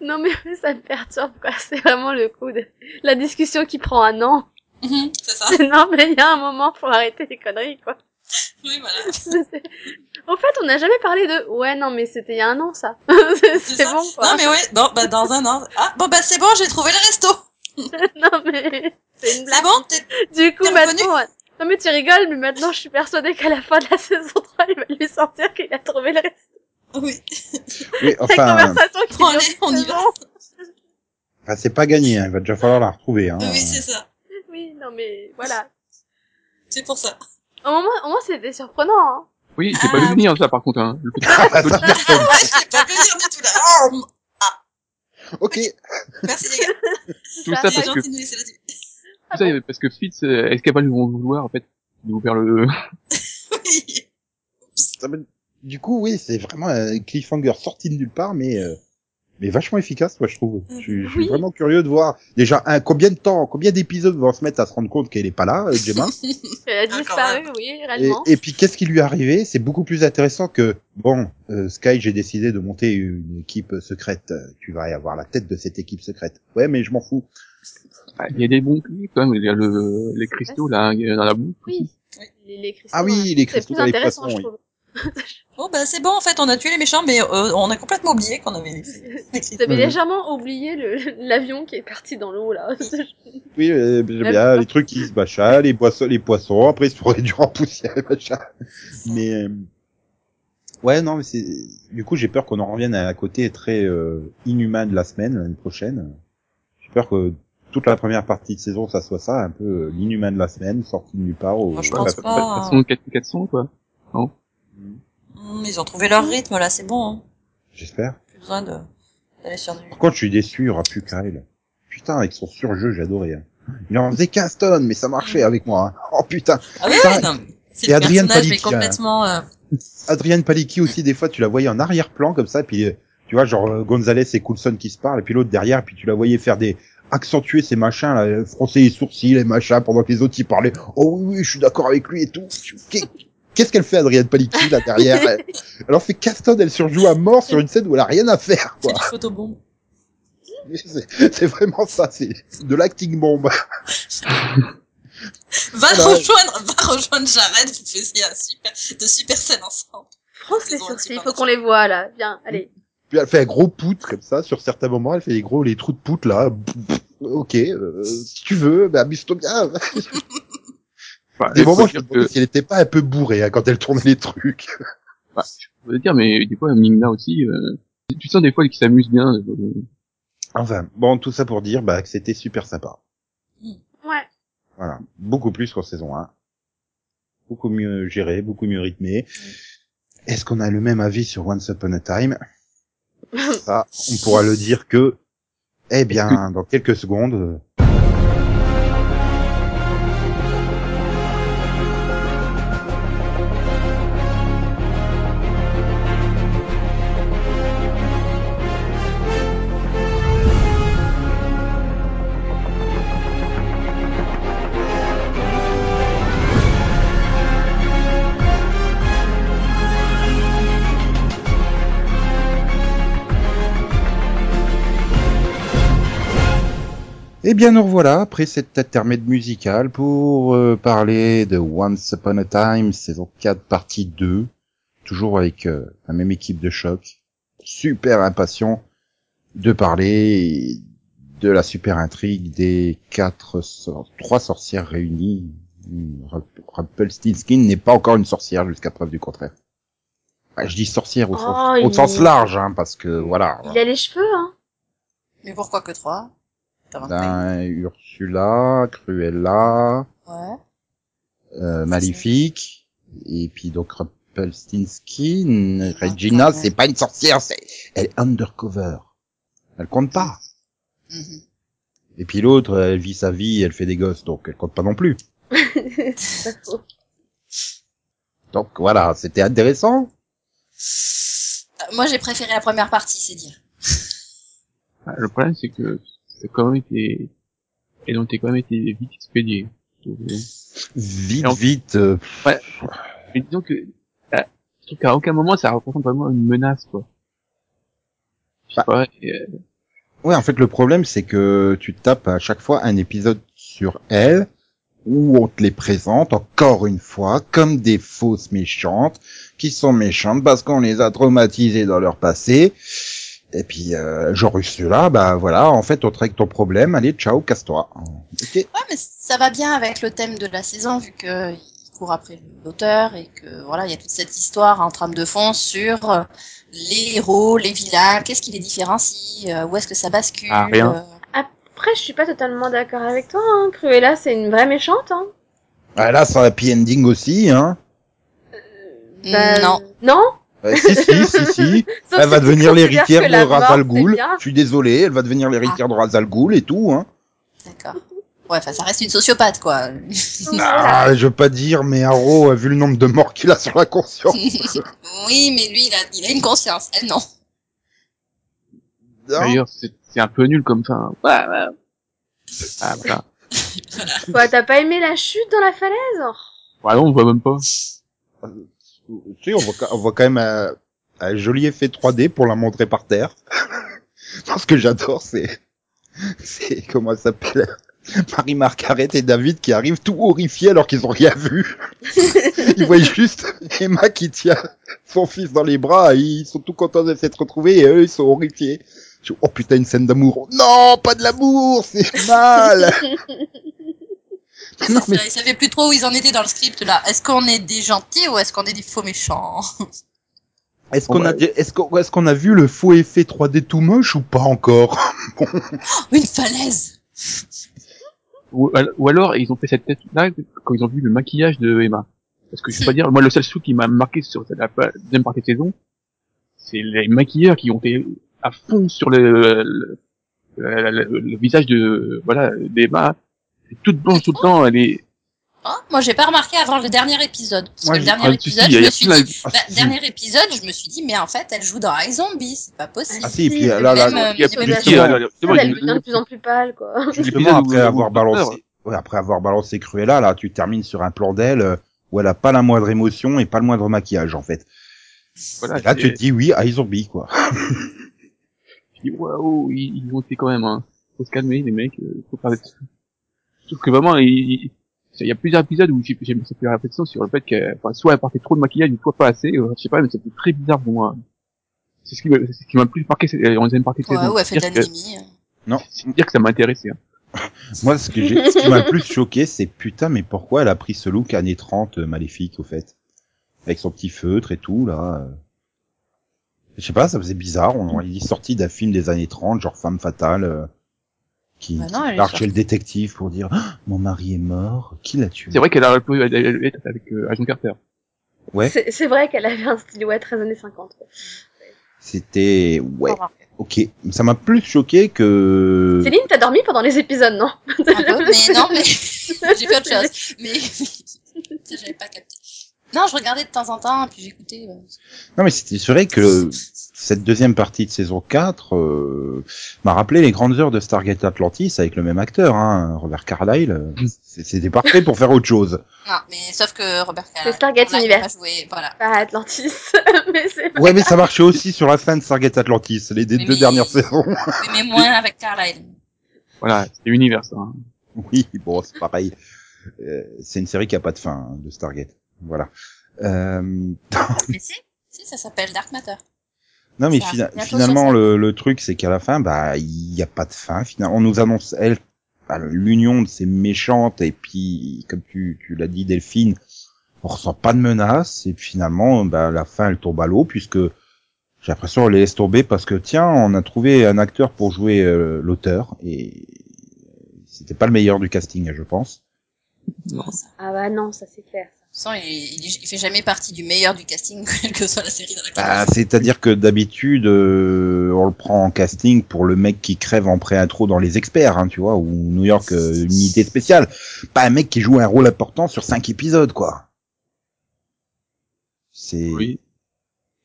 Non, mais ça me perturbe, quoi. C'est vraiment le coup de la discussion qui prend un an. Mhm, c'est ça. non, mais il y a un moment pour arrêter les conneries, quoi. Oui, voilà. Au fait, on n'a jamais parlé de, ouais, non, mais c'était il y a un an, ça. c'est C'est c'est bon, quoi. Non, mais ouais, bon, bah, dans un an. Ah, bon, bah, c'est bon, j'ai trouvé le resto. non, mais c'est une C'est blague. bon, t'es, Du coup, maintenant, ouais. non, mais tu rigoles, mais maintenant, je suis persuadée qu'à la fin de la saison 3, il va lui sortir qu'il a trouvé le reste. Oui. Oui, enfin, conversation qui dure on y va. enfin, c'est pas gagné, hein, il va déjà falloir la retrouver, hein. Oui, c'est ça. Oui, non, mais voilà. C'est pour ça. Au moins, au moins, c'était surprenant, hein. Oui, j'ai pas Ah, vu venir, ça, par contre, hein. Le petit- Ah, ça, ouais, je l'ai pas dire du tout là. Oh, ok. merci les gars. tout ça, ça C'est parce que. Ah tout ça, bon parce que Fitz, euh, est-ce qu'elle va nous vouloir, en fait, de ouvrir le, Oui. Ça me- Du coup, oui, c'est vraiment un cliffhanger sorti de nulle part, mais euh, mais vachement efficace, moi je trouve. Je, suis- je suis vraiment curieux de voir déjà un combien de temps, combien d'épisodes vont se mettre à se rendre compte qu'elle est pas là, euh, Gemma. Elle a Ah, disparu, oui, et, réellement. et puis qu'est-ce qui lui est arrivé? C'est beaucoup plus intéressant que bon, euh, Sky, j'ai décidé de monter une équipe secrète. Tu vas y avoir la tête de cette équipe secrète. Ouais, mais je m'en fous. Ah, il y a des bons clips, quand même, il y a le, les cristaux, là, dans la boue. Oui. Les, les cristaux. Ah oui, les C'est cristaux plus dans les poissons, je oui. Bon, bah, c'est bon, en fait, on a tué les méchants, mais euh, on a complètement oublié qu'on avait Vous avez Mhm. légèrement oublié le- l'avion qui est parti dans l'eau, là. Oui, euh, bien les trucs qui se machin, les poissons, les poissons. Après, ils se pourraient dur en poussière, machin. Mais euh, Ouais, non, mais c'est du coup j'ai peur qu'on en revienne à un côté très euh, inhumain de la semaine l'année prochaine. J'ai peur que toute la première partie de saison ça soit ça, un peu euh, l'inhumain de la semaine, sorti de nulle part. Au... Moi, je pense pas, De hein. toute façon, 4 400, quoi. Non? Hum, ils ont trouvé leur rythme là, c'est bon. Hein. J'espère. Plus besoin de d'aller sur du. Par contre, je suis déçu, il y aura plus Kyle. Putain, avec son surjeu, j'ai adoré. Hein. Il en faisait 15 tonnes, mais ça marchait avec moi. hein. Oh putain. Ah Ça- non. mais C'est et le Adrienne personnage mais complètement. euh, Adrienne Paliki aussi, des fois, tu la voyais en arrière-plan comme ça, puis euh, tu vois, genre euh, Gonzalez et Coulson qui se parlent, et puis l'autre derrière, puis tu la voyais faire des accentuer ces machins, là, froncer les sourcils, les machins, pendant que les autres y parlaient. Oh oui, oui, je suis d'accord avec lui et tout. Qu'est- Qu'est-ce qu'elle fait, Adrienne Paliki, là derrière Elle Alors fait Caston, elle surjoue à mort sur une scène où elle a rien à faire, C'est quoi. du photobombe. C'est c'est vraiment ça, c'est de l'acting bombe. Va rejoindre, va rejoindre Jared, vous faisiez un super, de super scènes ensemble. France les Ils ont un sourcils, il faut qu'on les voit là. Bien, allez. Puis elle fait un gros poutre comme ça, sur certains moments, elle fait des gros, les trous de poutre là. Ok, euh, si tu veux, bah amuse-toi bien. Enfin, Des moments, je me demandais que- si elle était pas un peu bourrée hein, quand elle tournait les trucs. Bah, je veux dire, mais des fois, Mingna aussi, euh, tu sens des fois qu'il s'amuse bien. euh, Enfin, bon, tout ça pour dire bah, que c'était super sympa. Ouais. Voilà, beaucoup plus qu'en saison 1. Beaucoup mieux géré, beaucoup mieux rythmé. Est-ce qu'on a le même avis sur Once Upon a Time? Ça, on pourra le dire que, eh bien, dans quelques secondes. Eh bien, nous revoilà après cet intermède musical pour euh, parler de Once Upon a Time, saison 4, partie 2. Toujours avec euh, la même équipe de choc. Super impatient de parler de la super intrigue des quatre sor- trois sorcières réunies. Rumpelstiltskin n'est pas encore une sorcière jusqu'à preuve du contraire. Ah, je dis sorcière au, sens, Oh, au sens large, hein, parce que voilà. Il a les cheveux, hein. Mais pourquoi que trois? Ben, Ursula, Cruella, Ouais. euh, Maléfique, et puis donc Rumpelstiltskin, Regina, ouais. c'est pas une sorcière, c'est, elle est undercover. Elle compte pas. Mhm. Et puis l'autre, elle vit sa vie, elle fait des gosses, donc elle compte pas non plus. Donc voilà, c'était intéressant. Euh, Moi, j'ai préféré la première partie, c'est dire. Ah, Le problème, c'est que c'est quand même été, et donc t'es quand même été vite expédié. Donc, euh, Vite, en- vite. euh, Mais disons que, ah, je trouve qu'à aucun moment ça représente vraiment une menace, quoi. Bah. pas, et, euh, Ouais, en fait, le problème, c'est que tu tapes à chaque fois un épisode sur elle, où on te les présente encore une fois comme des fausses méchantes, qui sont méchantes parce qu'on les a traumatisées dans leur passé. Et puis, euh, genre cela, bah voilà, en fait, on te règle ton problème, allez, ciao, casse-toi. Ouais, mais ça va bien avec le thème de la saison, vu que il court après l'auteur et que voilà, il y a toute cette histoire en trame de fond sur euh, les héros, les vilains, qu'est-ce qui les différencie, euh, où est-ce que ça bascule. Ah, rien. euh, Après, je suis pas totalement d'accord avec toi, hein. Cruella, c'est une vraie méchante, hein. Ah, là, sans happy ending aussi, hein. Bah, Non. Non? Euh, si, si, si, si. Elle va devenir l'héritière de Razal bien. Je suis désolé, elle va devenir l'héritière de Razal Ghul et tout, hein. D'accord. Ouais, enfin, ça reste une sociopathe, quoi. Voilà. Ah, je veux pas dire, mais Arrow a vu le nombre de morts qu'il a sur la conscience. oui, mais lui, il a, il a une conscience. Elle, non. D'ailleurs, c'est un peu nul comme fin. Ouais, ouais. Ah, voilà. Quoi, t'as pas aimé la chute dans la falaise? Ouais, non, on voit même pas. Tu sais, on voit, on voit quand même un, un joli effet 3D pour la montrer par terre. Non, ce que j'adore, c'est, c'est, comment elle s'appelle? Marie-Margaret et David qui arrivent tout horrifiés alors qu'ils ont rien vu. Ils voient juste Emma qui tient son fils dans les bras et ils sont tout contents de s'être retrouvés et eux, ils sont horrifiés. Oh putain, une scène d'amour. Non, pas de l'amour, c'est mal. Non, mais Ils savaient plus trop où ils en étaient dans le script, là. Est-ce qu'on est des gentils ou est-ce qu'on est des faux méchants Est-ce qu'on a, bah, est-ce qu'on, est-ce qu'on a vu le faux effet 3D tout moche ou pas encore Une falaise Ou, ou alors, ils ont fait cette tête-là quand ils ont vu le maquillage de Emma. Parce que je peux pas dire, moi, le seul truc qui m'a marqué sur la deuxième partie de saison, c'est les maquilleurs qui ont été à fond sur le, le, le- le- le visage de, voilà, d'Emma. Toute blanche tout le temps, elle est, Oh, moi, j'ai pas remarqué avant le dernier épisode. Parce Moi, que le dernier ah, épisode, je me suis dit, Ah, bah, si. dernier épisode, je me suis dit, mais en fait, elle joue dans iZombie, c'est pas possible. Ah si, et puis là, là, euh, Elle devient de plus en plus pâle, quoi. justement après avoir balancé, ouais, après avoir balancé Cruella, là, tu termines sur un plan d'elle euh, où elle a pas la moindre émotion et pas le moindre maquillage, en fait. voilà, Et là, tu te dis oui, à zombie, quoi. Je dis, waouh, ils, ont été quand même, hein. Faut se calmer, les mecs, euh, faut faire des trouve que vraiment, il, il- il y a plusieurs épisodes où j'ai j'ai ça fait réflexion sur le fait que, enfin, soit elle portait trop de maquillage, ou soit pas assez, euh, je sais pas, mais c'était très bizarre pour moi. C'est ce qui m'a, c'est ce qui m'a le plus marqué c'est- en deuxième partie de Ouais, ou elle fait de C'est-à-dire que- l'anémie. Non. C'est dire que ça m'a intéressé. Hein. Moi, ce, que j'ai, ce qui m'a le plus choqué, c'est putain, mais pourquoi elle a pris ce look années 30 euh, maléfique, au fait? Avec son petit feutre et tout, là. euh. Je sais pas, ça faisait bizarre. On, il est sorti d'un film des années 30, genre Femme Fatale, euh, qui, Bah non, qui elle est part sortie. chez le détective pour dire Ah, Mon mari est mort, qui l'a tué ?» C'est vrai qu'elle a être avec euh, Agent Carter. Ouais, C'est c'est vrai qu'elle avait un style, ouais, très années 50. quoi. c'était... Ouais, ok. Ça m'a plus choqué que... Céline, t'as dormi pendant les épisodes, non? Un peu, mais non, mais j'ai fait autre chose. Mais ça, j'avais pas capté. Non, je regardais de temps en temps, puis j'écoutais. euh, Non, mais c'était c'est vrai que cette deuxième partie de saison 4 euh, m'a rappelé les grandes heures de Stargate Atlantis avec le même acteur, hein, Robert Carlyle. c'est- C'était parfait pour faire autre chose. Non, mais sauf que Robert C'est Carlyle, Stargate on a- il Universe. joué, voilà. Pas Atlantis, mais c'est Ouais, mais ça marchait aussi sur la fin de Stargate Atlantis, les Mais deux dernières saisons. Mais moins avec Carlyle. Voilà, c'est univers, ça. hein. Oui, bon, c'est pareil. Euh, c'est une série qui a pas de fin hein, de Stargate. Voilà. Euh, Mais si, si, ça s'appelle Dark Matter. Non mais fina- finalement le, le truc c'est qu'à la fin bah il y a pas de fin. Finalement on nous annonce elle bah, l'union de ces méchantes et puis comme tu, tu l'as dit Delphine on ressent pas de menace et puis finalement bah la fin elle tombe à l'eau puisque j'ai l'impression qu'on les laisse tomber parce que tiens on a trouvé un acteur pour jouer euh, l'auteur et c'était pas le meilleur du casting je pense. Non. Ah bah non, ça c'est clair. Il, il, il fait jamais partie du meilleur du casting, quelle que soit la série dans laquelle Bah, joue. C'est-à-dire que d'habitude, euh, on le prend en casting pour le mec qui crève en pré-intro dans Les Experts, hein, tu vois, ou New York, euh, une unité spéciale. Pas un mec qui joue un rôle important sur cinq épisodes, quoi. C'est Oui.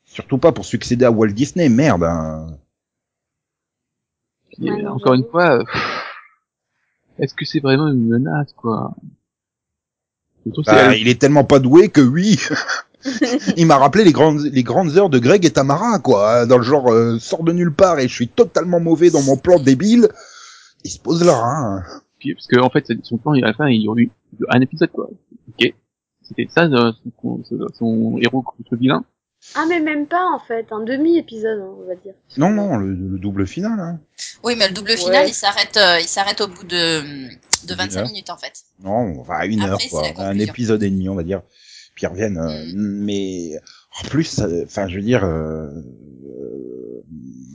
surtout pas pour succéder à Walt Disney, merde. hein. Encore une fois, euh, est-ce que c'est vraiment une menace, quoi? Bah, il est tellement pas doué que oui. il m'a rappelé les grandes les grandes heures de Greg et Tamara, quoi, hein, dans le genre euh, sort de nulle part et je suis totalement mauvais dans mon plan débile. Il se pose là, hein. Puis, parce que en fait, son plan, à la fin, il y a eu un épisode, quoi. Ok. C'était ça, euh, son, son, son héros contre vilain. Ah mais même pas en fait, un demi-épisode, hein, on va dire. Non, non, le, le double final. Hein. Oui, mais le double final, Ouais. il s'arrête, euh, il s'arrête au bout de, de D'une 25 heure. minutes, en fait. Non, enfin à une Après, heure, quoi. Un épisode et demi, on va dire. Puis ils reviennent. euh, Mais en plus, enfin, je veux dire, euh, euh,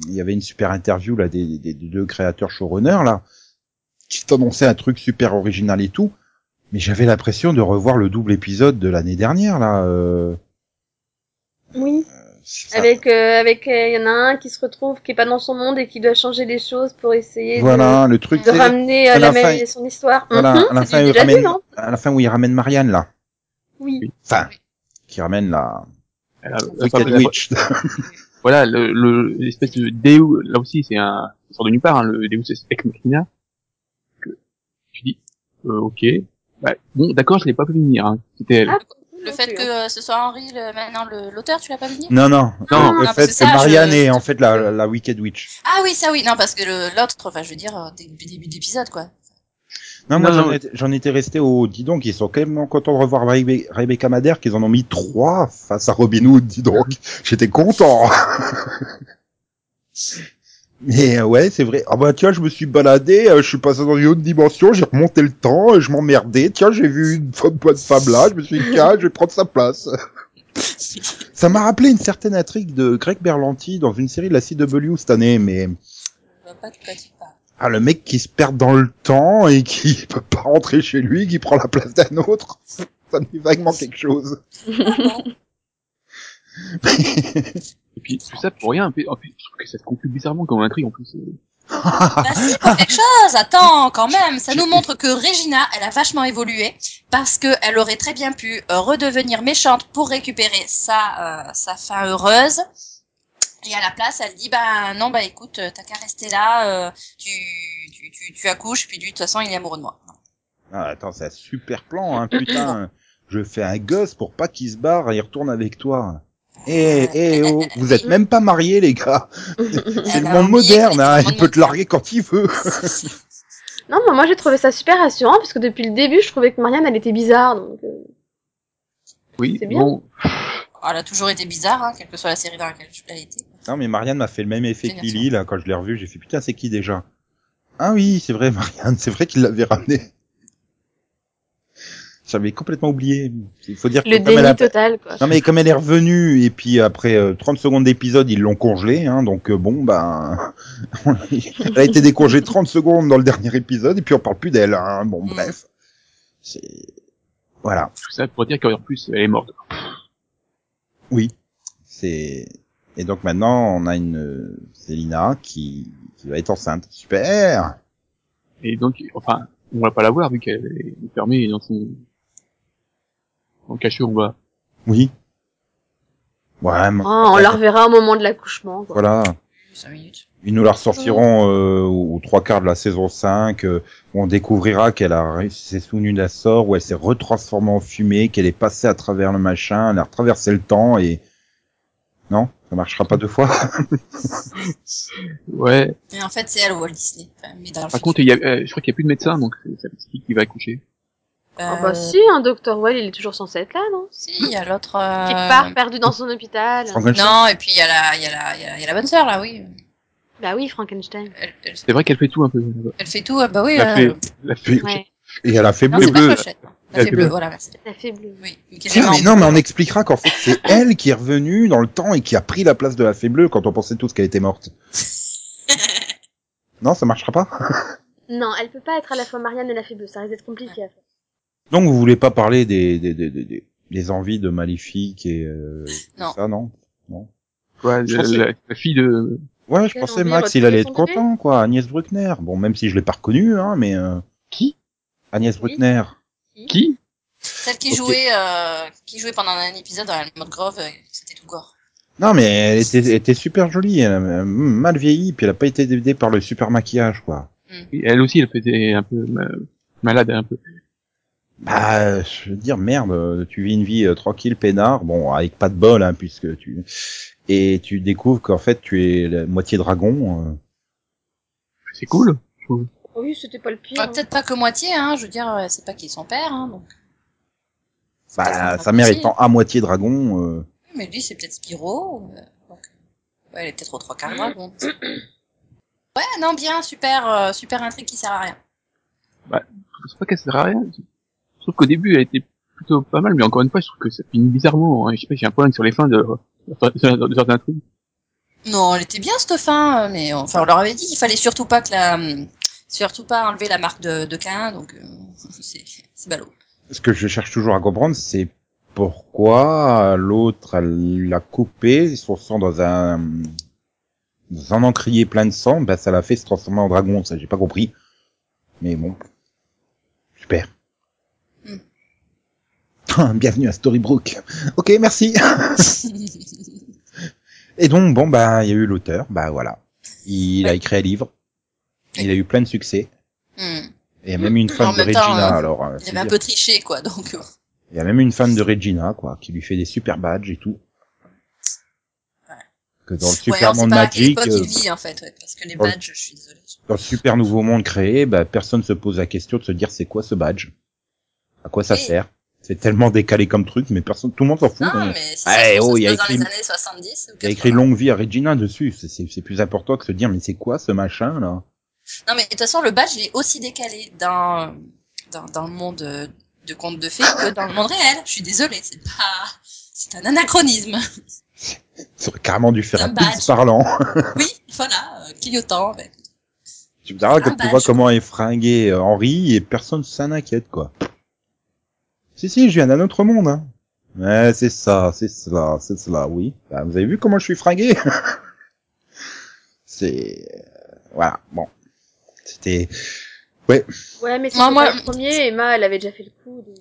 il y avait une super interview là des, des- des deux créateurs showrunners là, qui t'annonçaient un truc super original et tout. Mais j'avais l'impression de revoir le double épisode de l'année dernière là. Euh... Oui. Ça- Avec, euh, avec, il y en a un qui se retrouve, qui est pas dans son monde et qui doit changer les choses pour essayer Voilà, le truc. de, de ramener à euh, la la fin, son histoire. Voilà, Mhm, à la fin, il déjà vu, ramène, non à la fin où il ramène Marianne là. Oui. Enfin, qui ramène la Elle a- Wicked enfin, la- Witch. Voilà, le, le, l'espèce de Deus, là aussi, c'est un, ça sort de nulle part, hein, le Deus Ex Machina. Que, tu dis, euh, ok. Bah, bon, d'accord, je l'ai pas vu venir, hein. C'était elle. Ah, Le fait que euh, ce soit Henri, le, maintenant, le- l'auteur, tu l'as pas vu venir Non, non. Non, le non, fait que Marianne je- est en fait la, la Wicked Witch. Ah oui, ça oui, non, parce que le- l'autre, enfin, je veux dire, euh, début, début d'épisode, quoi. Non, moi j'en étais- j'en étais resté au dis donc, ils sont quand même contents de revoir Rebe- Rebecca Madère qu'ils en ont mis trois face à Robin Hood, dis donc. J'étais content. Mais euh, ouais, c'est vrai. Ah bah tiens, je me suis baladé, euh, je suis passé dans une autre dimension, j'ai remonté le temps, euh, je m'emmerdais. Tiens, j'ai vu une femme, bonne femme là, je me suis dit tiens, je vais prendre sa place. Ça m'a rappelé une certaine intrigue de Greg Berlanti dans une série de la CW cette année, mais Je vois pas de quoi tu parles. ah le mec qui se perd dans le temps et qui peut pas rentrer chez lui, qui prend la place d'un autre, ça me dit vaguement quelque chose. Ah Et puis tout ça pour rien. En plus, en plus, je trouve que ça se conclut bizarrement comme intrigue en plus. euh. Bah si, pour quelque chose. Attends, quand même. Ça nous montre que Regina, elle a vachement évolué parce que elle aurait très bien pu euh, redevenir méchante pour récupérer sa euh, sa fin heureuse. Et à la place, elle dit bah non bah écoute, euh, t'as qu'à rester là, euh, tu, tu tu tu accouches puis de toute façon il est amoureux de moi. Ah, attends, c'est un super plan, hein, putain. Je fais un gosse pour pas qu'il se barre et il retourne avec toi. Eh, eh, oh, vous êtes même pas mariés, les gars. C'est le monde moderne, hein. Il peut te larguer quand il veut. Non, mais moi j'ai trouvé ça super rassurant parce que depuis le début, je trouvais que Marianne elle était bizarre. Donc, euh, Oui. C'est bien. Bon, Oh, elle a toujours été bizarre, hein, quelle que soit la série dans laquelle elle a été. Non, mais Marianne m'a fait le même effet que Lily, là, quand je l'ai revue. J'ai fait, putain, c'est qui déjà? Ah oui, c'est vrai, Marianne. C'est vrai qu'il l'avait ramené. J'avais complètement oublié. Il faut dire que le déni a- total, quoi. Non mais comme elle est revenue et puis après euh, 30 secondes d'épisode ils l'ont congelée hein, donc euh, bon ben elle a été décongelée 30 secondes dans le dernier épisode et puis on parle plus d'elle hein. bon Mm. bref c'est voilà tout ça pour dire qu'en plus elle est morte. oui c'est et donc maintenant on a une euh, Célina qui qui va être enceinte super Et donc, enfin, on va pas la voir vu qu'elle est fermée dans son en cachot en bas. oui ouais mais- Ah, on la reverra au moment de l'accouchement. quoi. voilà 5 minutes. Ils nous la ressortiront euh, aux trois quarts de la saison 5, euh, où on découvrira qu'elle a réussi ses sous-nus d'un sort, où elle s'est retransformée en fumée, qu'elle est passée à travers le machin, elle a retraversé le temps et... Non Ça marchera pas deux fois Ouais. Mais en fait, c'est elle Walt Disney. Enfin, mais dans le Par futur. contre, il y a, euh, je crois qu'il y a plus de médecin, donc petite fille qui va accoucher. Ah bah Euh, si, un Dr. Well, il est toujours censé être là, non? Si, il y a l'autre. Qui euh, part perdu dans son hôpital. Frankenstein Non, et puis il y a la, il y a la, il y a la, il y a la bonne sœur là, oui. Bah oui, Frankenstein. Elle, elle, C'est vrai qu'elle fait tout un peu. elle fait tout, ah bah oui. La euh, fée, la fée. Ouais, Et elle a fait Non, bleu. pas bleu. Clochette. La Elle fée fait bleue, bleu. voilà, merci. la fée bleue. Oui, qui jamais mais non, mais bleu. on expliquera qu'en fait c'est elle qui est revenue dans le temps et qui a pris la place de la fée bleue quand on pensait tous qu'elle était morte. non, ça marchera pas? Non, elle peut pas être à la fois Marianne et la fée bleue, ça risque d'être compliqué à faire. Donc vous voulez pas parler des, des, des, des, des- des envies de Maléfique et euh, Non. ça, non? Quoi, Je la, pensais- la- la fille de. Ouais, je pensais Max, il allait être content, quoi. Agnès Bruckner. Bon, même si je l'ai pas reconnue, hein, mais euh, Qui? Agnès Oui. Bruckner. Qui? Celle qui jouait, euh, qui jouait pendant un épisode dans la mode Grove, euh, c'était tout gore. Non, mais elle était, elle était super jolie. Elle a mal vieilli, puis elle a pas été aidée par le super maquillage, quoi. Oui, Elle aussi, elle faisait un peu ma- malade, un peu. Bah, je veux dire, merde, tu vis une vie euh, tranquille, peinard, bon, avec pas de bol, hein, puisque tu... Et tu découvres qu'en fait, tu es la moitié dragon. euh. C'est cool. je trouve. Oui, c'était pas le pire. Ouais, hein. Peut-être pas que moitié, hein. Je veux dire, euh, c'est pas qui est son père, hein, donc. C'est peut-être Bah, un sa mère raccourci. étant à moitié dragon, euh, Oui, Mais lui, c'est peut-être Spyro. euh, donc... Ouais, elle est peut-être aux trois quarts dragon. ouais, non, bien, super, euh, super intrigue qui sert à rien. Je sais pas qu'elle sert à rien. Je trouve qu'au début, elle était plutôt pas mal, mais encore une fois, je trouve que ça finit bizarrement. hein. Je sais pas, j'ai un problème sur les fins de, certains trucs. Non, elle était bien cette fin, mais enfin on leur avait dit qu'il fallait surtout pas que la, surtout pas enlever la marque de, de Cain, donc euh, c'est c'est ballot. ce que je cherche toujours à comprendre, c'est pourquoi l'autre, elle l'a coupé, son sang dans un, dans un encrier plein de sang, bah, ça l'a fait se transformer en dragon, ça, j'ai pas compris. Mais bon. Super. Bienvenue à Storybrooke. Ok, merci. Et donc, bon, bah, il y a eu l'auteur, bah voilà. Il a écrit un livre. Il a eu plein de succès. Hmm. Et il y a même une fan En de même temps, Regina, euh, alors. euh, Il avait un peu triché quoi, donc. Il y a même une fan de Regina, quoi, qui lui fait des super badges et tout. Ouais. Que dans le super monde magique, euh, vit en fait, ouais, parce que les dans le- badges, je suis désolée. dans le super nouveau monde créé, bah, personne se pose la question de se dire c'est quoi ce badge? À quoi ça sert? C'est tellement décalé comme truc, mais personne, tout le monde s'en fout. Non, hein. mais Ah, eh, oh, il y a dans écrit- les années 70 ou Il y a écrit 80. longue vie à Regina dessus. C'est- plus important que se dire mais c'est quoi ce machin là? Non, mais de toute façon, le badge il est aussi décalé dans, dans, dans le monde de contes de fées que dans le monde réel. Je suis désolée, c'est pas, C'est un anachronisme. Ça aurait carrément dû faire Un badge. parlant. Oui, voilà, euh, clignotant. mais- tu me diras quand tu vois comment est fringué euh, Henri et personne s'en inquiète, quoi. Si, si, je viens d'un autre monde, hein. Ouais, c'est ça, c'est cela, c'est cela, oui. Bah, vous avez vu comment je suis fringué? C'est... euh, Voilà, bon. C'était... Ouais, Ouais, mais c'était Moi, moi- le premier, Emma, elle avait déjà fait le coup. donc-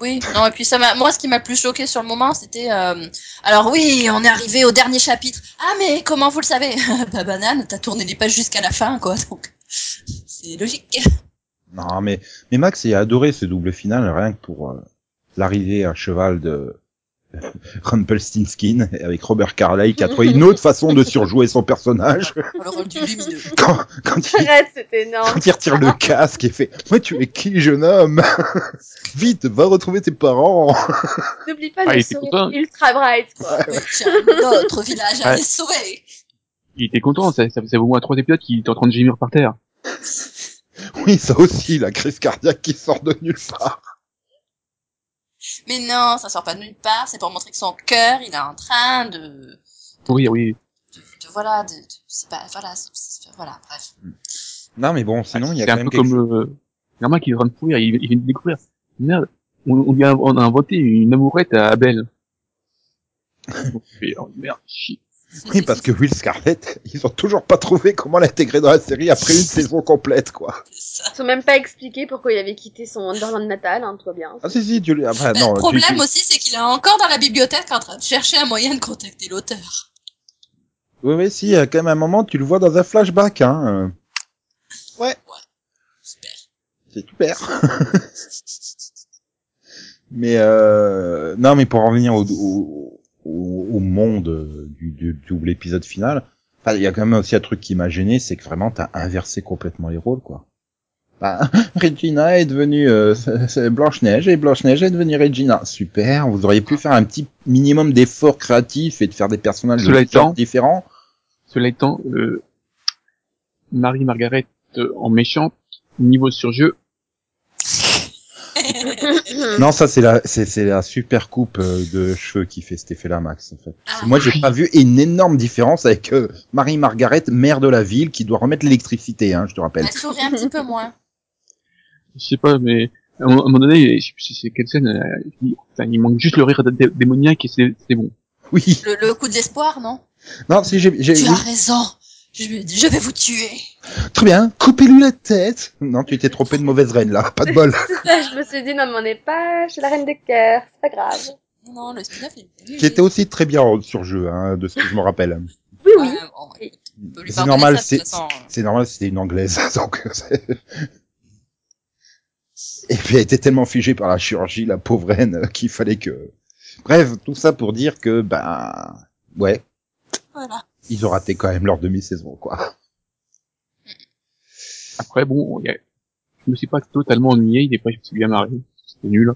Oui, non, et puis ça m'a, moi, ce qui m'a le plus choqué sur le moment, c'était, euh, alors oui, on est arrivé au dernier chapitre. Ah, mais comment vous le savez? bah, banane, t'as tourné les pages jusqu'à la fin, quoi, donc. C'est logique. Non, mais, mais Max il a adoré ce double final, rien que pour euh, l'arrivée à cheval de Rumpelstiltskin avec Robert Carlyle qui a trouvé une autre façon de surjouer son personnage quand, quand, il, Arrête, c'était énorme. quand il retire le casque et fait « Moi, tu es qui, jeune homme? Vite, va retrouver tes parents N'oublie pas Ah, le sourire content. ultra bright, quoi. Oui, J'ai un autre village à Ouais. aller sauver. Il était content, ça, ça faisait au moins trois épisodes qu'il était en train de gémir par terre. !» Oui, ça aussi, la crise cardiaque qui sort de nulle part. Mais non, ça sort pas de nulle part, c'est pour montrer que son cœur, il est en train de, de, Oui, oui. de- voilà, de, de- c'est pas, voilà, voilà, bref. Non, mais bon, sinon, il y a C'est quand un même peu quelque chose. comme euh, Norma qui est en train de pourrir, il, il vient de découvrir. Merde, on, on, lui a, on a inventé une amourette à Abel. Oh, merde, shit. Oui, parce que Will Scarlett, ils ont toujours pas trouvé comment l'intégrer dans la série après une saison complète, quoi. Ils sont même pas expliqué pourquoi il avait quitté son Wonderland natal, hein, tout va bien. Ah si, si, tu... Enfin, Mais non, le problème tu- aussi, c'est qu'il est encore dans la bibliothèque en train de chercher un moyen de contacter l'auteur. Oui, oui, si, à quand même un moment, tu le vois dans un flashback, hein. euh, Super. C'est super. mais euh, non, mais pour en revenir au, au, au, au monde du, du double épisode final, enfin, il y a quand même aussi un truc qui m'a gêné, c'est que vraiment t'as inversé complètement les rôles, quoi. Bah, Regina est devenue euh, Blanche Neige et Blanche Neige est devenue Regina. Super. Vous auriez pu faire un petit minimum d'effort créatif et de faire des personnages de étant- différents. Cela étant, euh, Marie-Margaret euh, en méchante, niveau surjeu, Non, ça c'est la c'est c'est la super coupe euh, de cheveux qui fait cet effet-là, Max. En fait. Ah. Moi, j'ai pas vu une énorme différence avec euh, Marie Margaret, maire de la ville, qui doit remettre l'électricité, hein, je te rappelle. Elle sourit un petit peu moins. je sais pas, mais à un moment donné, je sais plus si c'est quelle scène, euh, il, enfin, il manque juste le rire dé- démoniaque et c'est bon. Oui. Le, le coup de l'espoir, non? Non, si j'ai j'ai Tu oui. as raison. Je, je vais vous tuer. très bien. Coupez-lui la tête. Non, tu t'es trompé de mauvaise reine là. Pas de bol. C'est ça, je me suis dit, non, mais on n'est pas chez la Reine des Cœurs, c'est pas grave. Non, non, le spin-off, est qui était aussi très bien en surjeu, hein, de ce que je me rappelle. Oui, oui. Bon, C'est normal, de c'est normal, c'était une anglaise, donc. Et puis elle était tellement figée par la chirurgie, la pauvre reine, euh, qu'il fallait que. Bref, tout ça pour dire que ben ouais, Voilà. Ils ont raté quand même leur demi-saison, quoi. Après, bon, il y a- je me suis pas totalement ennuyé, il est pas, je me suis bien marré. C'était nul.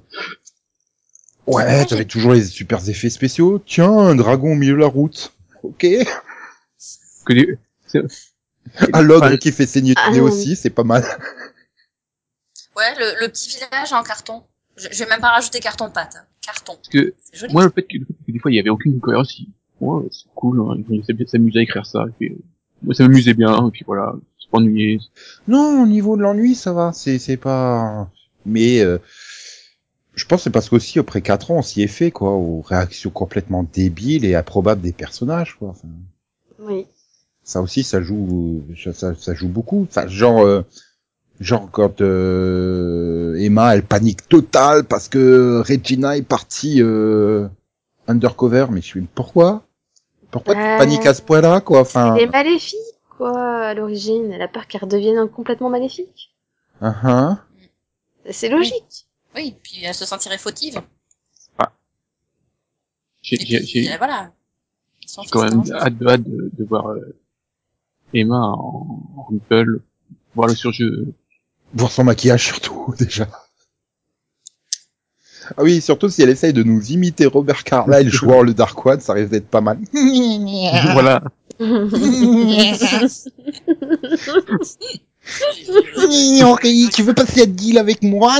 Ouais, t'avais toujours les super effets spéciaux. Tiens, un dragon au milieu de la route. Ok. Que des, c'est- Un logre Enfin, qui fait saigner Ah, aussi, c'est pas mal. Ouais, le, le petit village en carton. Je, je vais même pas rajouter carton pâte. hein. Carton. parce que moi, le fait que, le fait que des fois, il y avait aucune cohérence, ouais, c'est cool, hein, ils s'amusaient s'amuser à écrire ça, et puis, euh, moi, ça m'amusait bien, et puis voilà, c'est pas ennuyé. Non, au niveau de l'ennui, ça va. C'est c'est pas. Mais euh, je pense que c'est parce qu'aussi après quatre ans, on s'y est fait quoi, aux réactions complètement débiles et improbables des personnages quoi. Enfin, Oui. ça aussi, ça joue, ça, ça joue beaucoup. Enfin, genre, euh, genre quand euh, Emma, elle panique totale parce que Regina est partie euh, undercover. Mais je suis, pourquoi Pourquoi tu Euh, paniques à ce point-là quoi Enfin, Elle est maléfique, quoi, à l'origine. Elle a peur qu'elle redevienne complètement maléfique. uh-huh. C'est logique. Oui, puis elle se sentirait fautive. J'ai, Et j'ai, euh, voilà. Son j'ai quand même hâte de, hâte de, de voir euh, Emma en, en Ripple, voir le surjeu. Voir son maquillage surtout, déjà. Ah oui, surtout si elle essaye de nous imiter Robert Carlyle jouant le Dark One, ça risque d'être pas mal. voilà. Henri, tu veux passer à deal avec moi?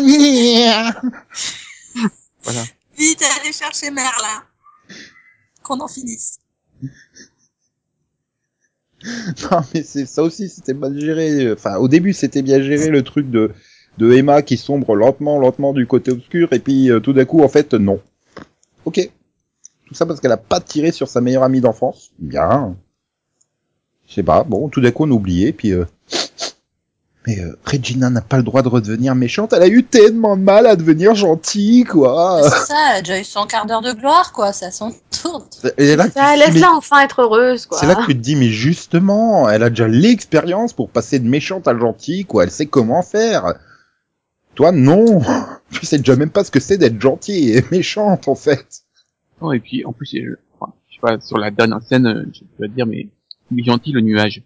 Voilà. Vite, allez chercher Merlin. qu'on en finisse. Non, mais c'est ça aussi, c'était mal géré. Enfin, au début, c'était bien géré le truc de de Emma qui sombre lentement, lentement du côté obscur, et puis euh, tout d'un coup, en fait, non. Ok. Tout ça parce qu'elle a pas tiré sur sa meilleure amie d'enfance. Bien. Je sais pas. Bon, tout d'un coup, on oubliait, puis. Euh... Mais euh, Regina n'a pas le droit de redevenir méchante. Elle a eu tellement de mal à devenir gentille, quoi. C'est ça, elle a déjà eu son quart d'heure de gloire, quoi. C'est à son tour. Et là, tu te Ça, laisse-la enfin être heureuse, quoi. C'est là que tu te dis, mais justement, elle a déjà l'expérience pour passer de méchante à gentille, quoi. Elle sait comment faire. Toi, non. Tu sais déjà même pas ce que c'est d'être gentille et méchante, en fait. Non, et puis en plus, euh, enfin, je sais pas, sur la dernière scène, euh, je peux te dire, mais il est gentil le nuage.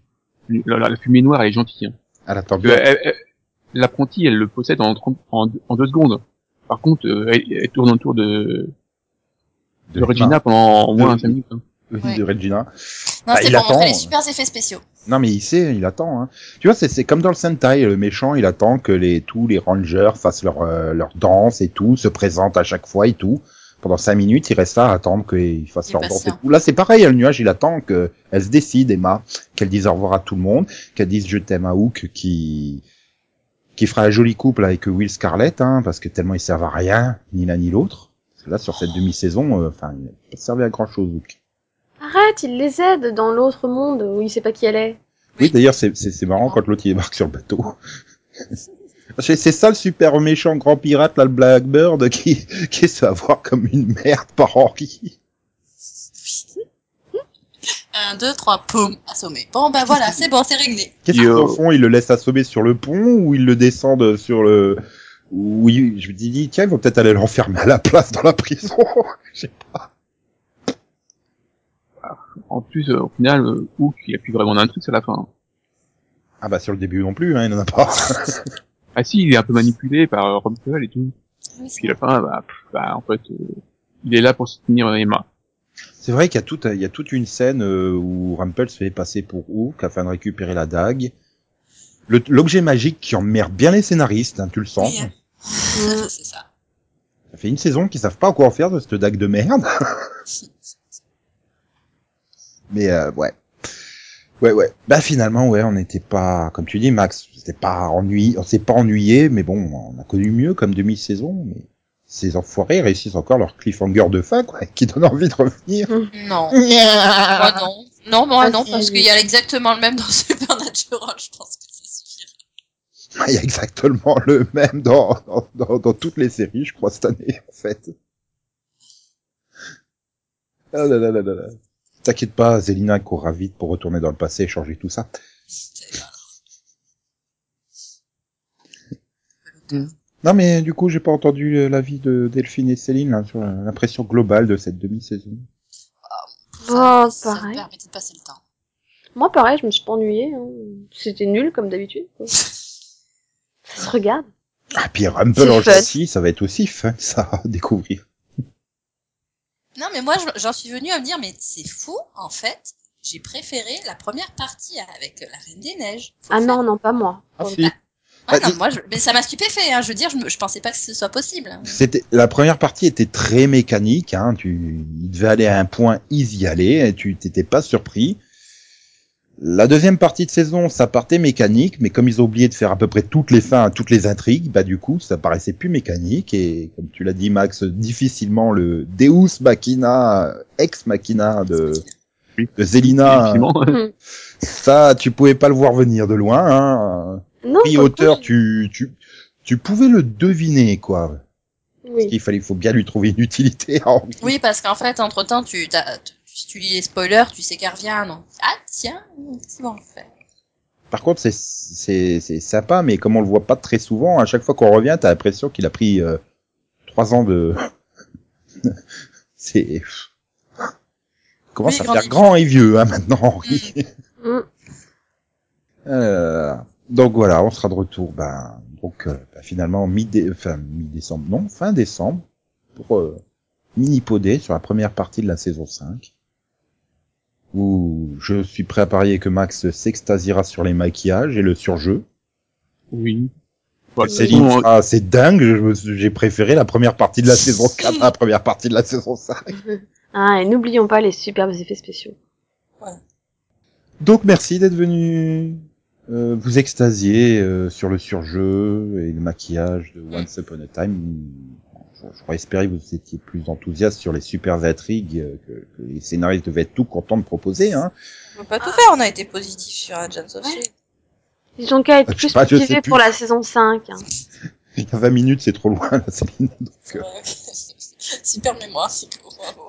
La, la- la fumée noire, elle est gentille. Hein. Elle attend Parce que elle- L'apprenti, elle le possède en, 30 en, en deux secondes. Par contre, euh, elle, elle tourne autour de, de Regina pendant au moins De- 5 minutes. hein. Ouais. de Regina. Non, Bah, il pour montrer attend. les super effets spéciaux. Non, mais il sait, il attend. Hein. Tu vois, c'est comme dans le Sentai, le méchant, il attend que les tous les rangers fassent leur euh, leur danse et tout, se présentent à chaque fois et tout. Pendant cinq minutes, il reste là à attendre qu'ils fassent leur danse et tout. Là, c'est pareil, le nuage, il attend que elle se décide, Emma, qu'elle dise au revoir à tout le monde, qu'elle dise je t'aime à Hook, qui qui fera un joli couple avec Will Scarlett, hein, parce que tellement ils servent à rien, ni l'un ni l'autre. Parce que là, sur cette demi-saison, euh, enfin, il n'a pas servi à grand chose, Hook. Arrête, il les aide dans l'autre monde où il sait pas qui elle est. Oui, d'ailleurs, c'est, c'est, c'est marrant quand l'autre il débarque sur le bateau. c'est, c'est ça le super méchant grand pirate, là, le Blackbird, qui, qui se fait avoir comme une merde par Henry. Un, deux, trois, poum, assommé. Bon, ben voilà, c'est bon, c'est réglé. Qu'est-ce qu'ils en font? Ils le laissent assommer sur le pont ou ils le descendent sur le... Oui, je me dis, tiens, ils vont peut-être aller l'enfermer à la place dans la prison. Je sais pas. En plus, euh, au final, euh, Hook, il a plus vraiment d'un truc à la fin. ah bah sur le début non plus, hein, il en a pas. Ah si, il est un peu manipulé par euh, Rumpel et tout. Oui, Puis à la fin, bah, pff, bah en fait, euh, il est là pour soutenir Emma. C'est vrai qu'il y a toute, il y a toute une scène euh, où Rumpel se fait passer pour Hook afin de récupérer la dague. L'objet magique qui emmerde bien les scénaristes, hein, tu le sens. Oui, hein. c'est ça. Ça fait une saison qu'ils savent pas quoi en faire de cette dague de merde. Mais euh, ouais. Ouais, ouais. Bah finalement, ouais, on n'était pas, comme tu dis, Max, c'était pas ennuyé, on s'est pas ennuyé, mais bon, on a connu mieux comme demi-saison, mais ces enfoirés réussissent encore leur cliffhanger de fin, quoi, qui donne envie de revenir. Non. Moi, non. Non, moi, Ah, non, parce qu'il y a exactement le même dans Supernatural, je pense que ça suffira. Il y a exactement le même dans, dans, dans, dans toutes les séries, je crois, cette année, en fait. Ah là là là là là. T'inquiète pas, Zélina courra vite pour retourner dans le passé et changer tout ça. C'est. Non mais du coup, j'ai pas entendu euh, l'avis de Delphine et Céline là, sur l'impression globale de cette demi-saison. Oh, ça, ça me pareil. permettait de passer le temps. Moi, pareil, je me suis pas ennuyée. hein. C'était nul, comme d'habitude. quoi. Ça se regarde. Ah puis Rumble C'est en fun. gentil, ça va être aussi fun ça à découvrir. Non, mais moi, je- j'en suis venue à me dire, mais c'est fou, en fait. J'ai préféré la première partie avec la Reine des Neiges. Faut Ah faire- non, non, pas moi. Ah Pour si. le- Ah, Ah, non, moi, je... mais ça m'a stupéfait, hein. Je veux dire, je, je pensais pas que ce soit possible. C'était la première partie était très mécanique, hein, tu il devait aller à un point, ils y allaient, et tu t'étais pas surpris. La deuxième partie de saison, ça partait mécanique, mais comme ils ont oublié de faire à peu près toutes les fins, toutes les intrigues, bah du coup, ça paraissait plus mécanique et comme tu l'as dit Max, difficilement le Deus Machina, ex Machina de, de Zelina. Hmm. ça tu pouvais pas le voir venir de loin. Hein. Non, hauteur, coup, tu tu tu pouvais le deviner quoi. Oui. Il fallait, il faut bien lui trouver une utilité. Oui, parce qu'en fait, entre temps, tu, t'as- tu- si tu lis les spoilers, tu sais qu'elle revient, donc. Ah, tiens, c'est bon, fait? Par contre, c'est c'est c'est sympa, mais comme on le voit pas très souvent, à chaque fois qu'on revient, t'as l'impression qu'il a pris euh, trois ans de. c'est. Il commence Oui, à grandi faire grand et vieux hein, maintenant, Henri. Hmm. Euh, donc voilà, on sera de retour. Ben donc euh, ben, finalement mi enfin mi-décembre, non, fin décembre pour euh, mini podé sur la première partie de la saison 5 où je suis prêt à parier que Max s'extasiera sur les maquillages et le surjeu. Oui. Bah, Céline sera assez dingue, je me suis- j'ai préféré la première partie de la saison 4 à la première partie de la saison 5. Ah, et n'oublions pas les superbes effets spéciaux. Donc merci d'être venu euh, vous extasier euh, sur le surjeu et le maquillage de Once Upon a Time. Crois espérer que vous étiez plus enthousiaste sur les super intrigues euh, que, que les scénaristes devaient être tout contents de proposer. Hein. On peut pas tout faire, on a été positif sur Agents of Ouais. Shield. Ils ont qu'à être plus pas, motivés plus. pour la saison 5. hein. Il y a 20 minutes, c'est trop loin, là, Céline. Donc, euh. Super mémoire, c'est bravo.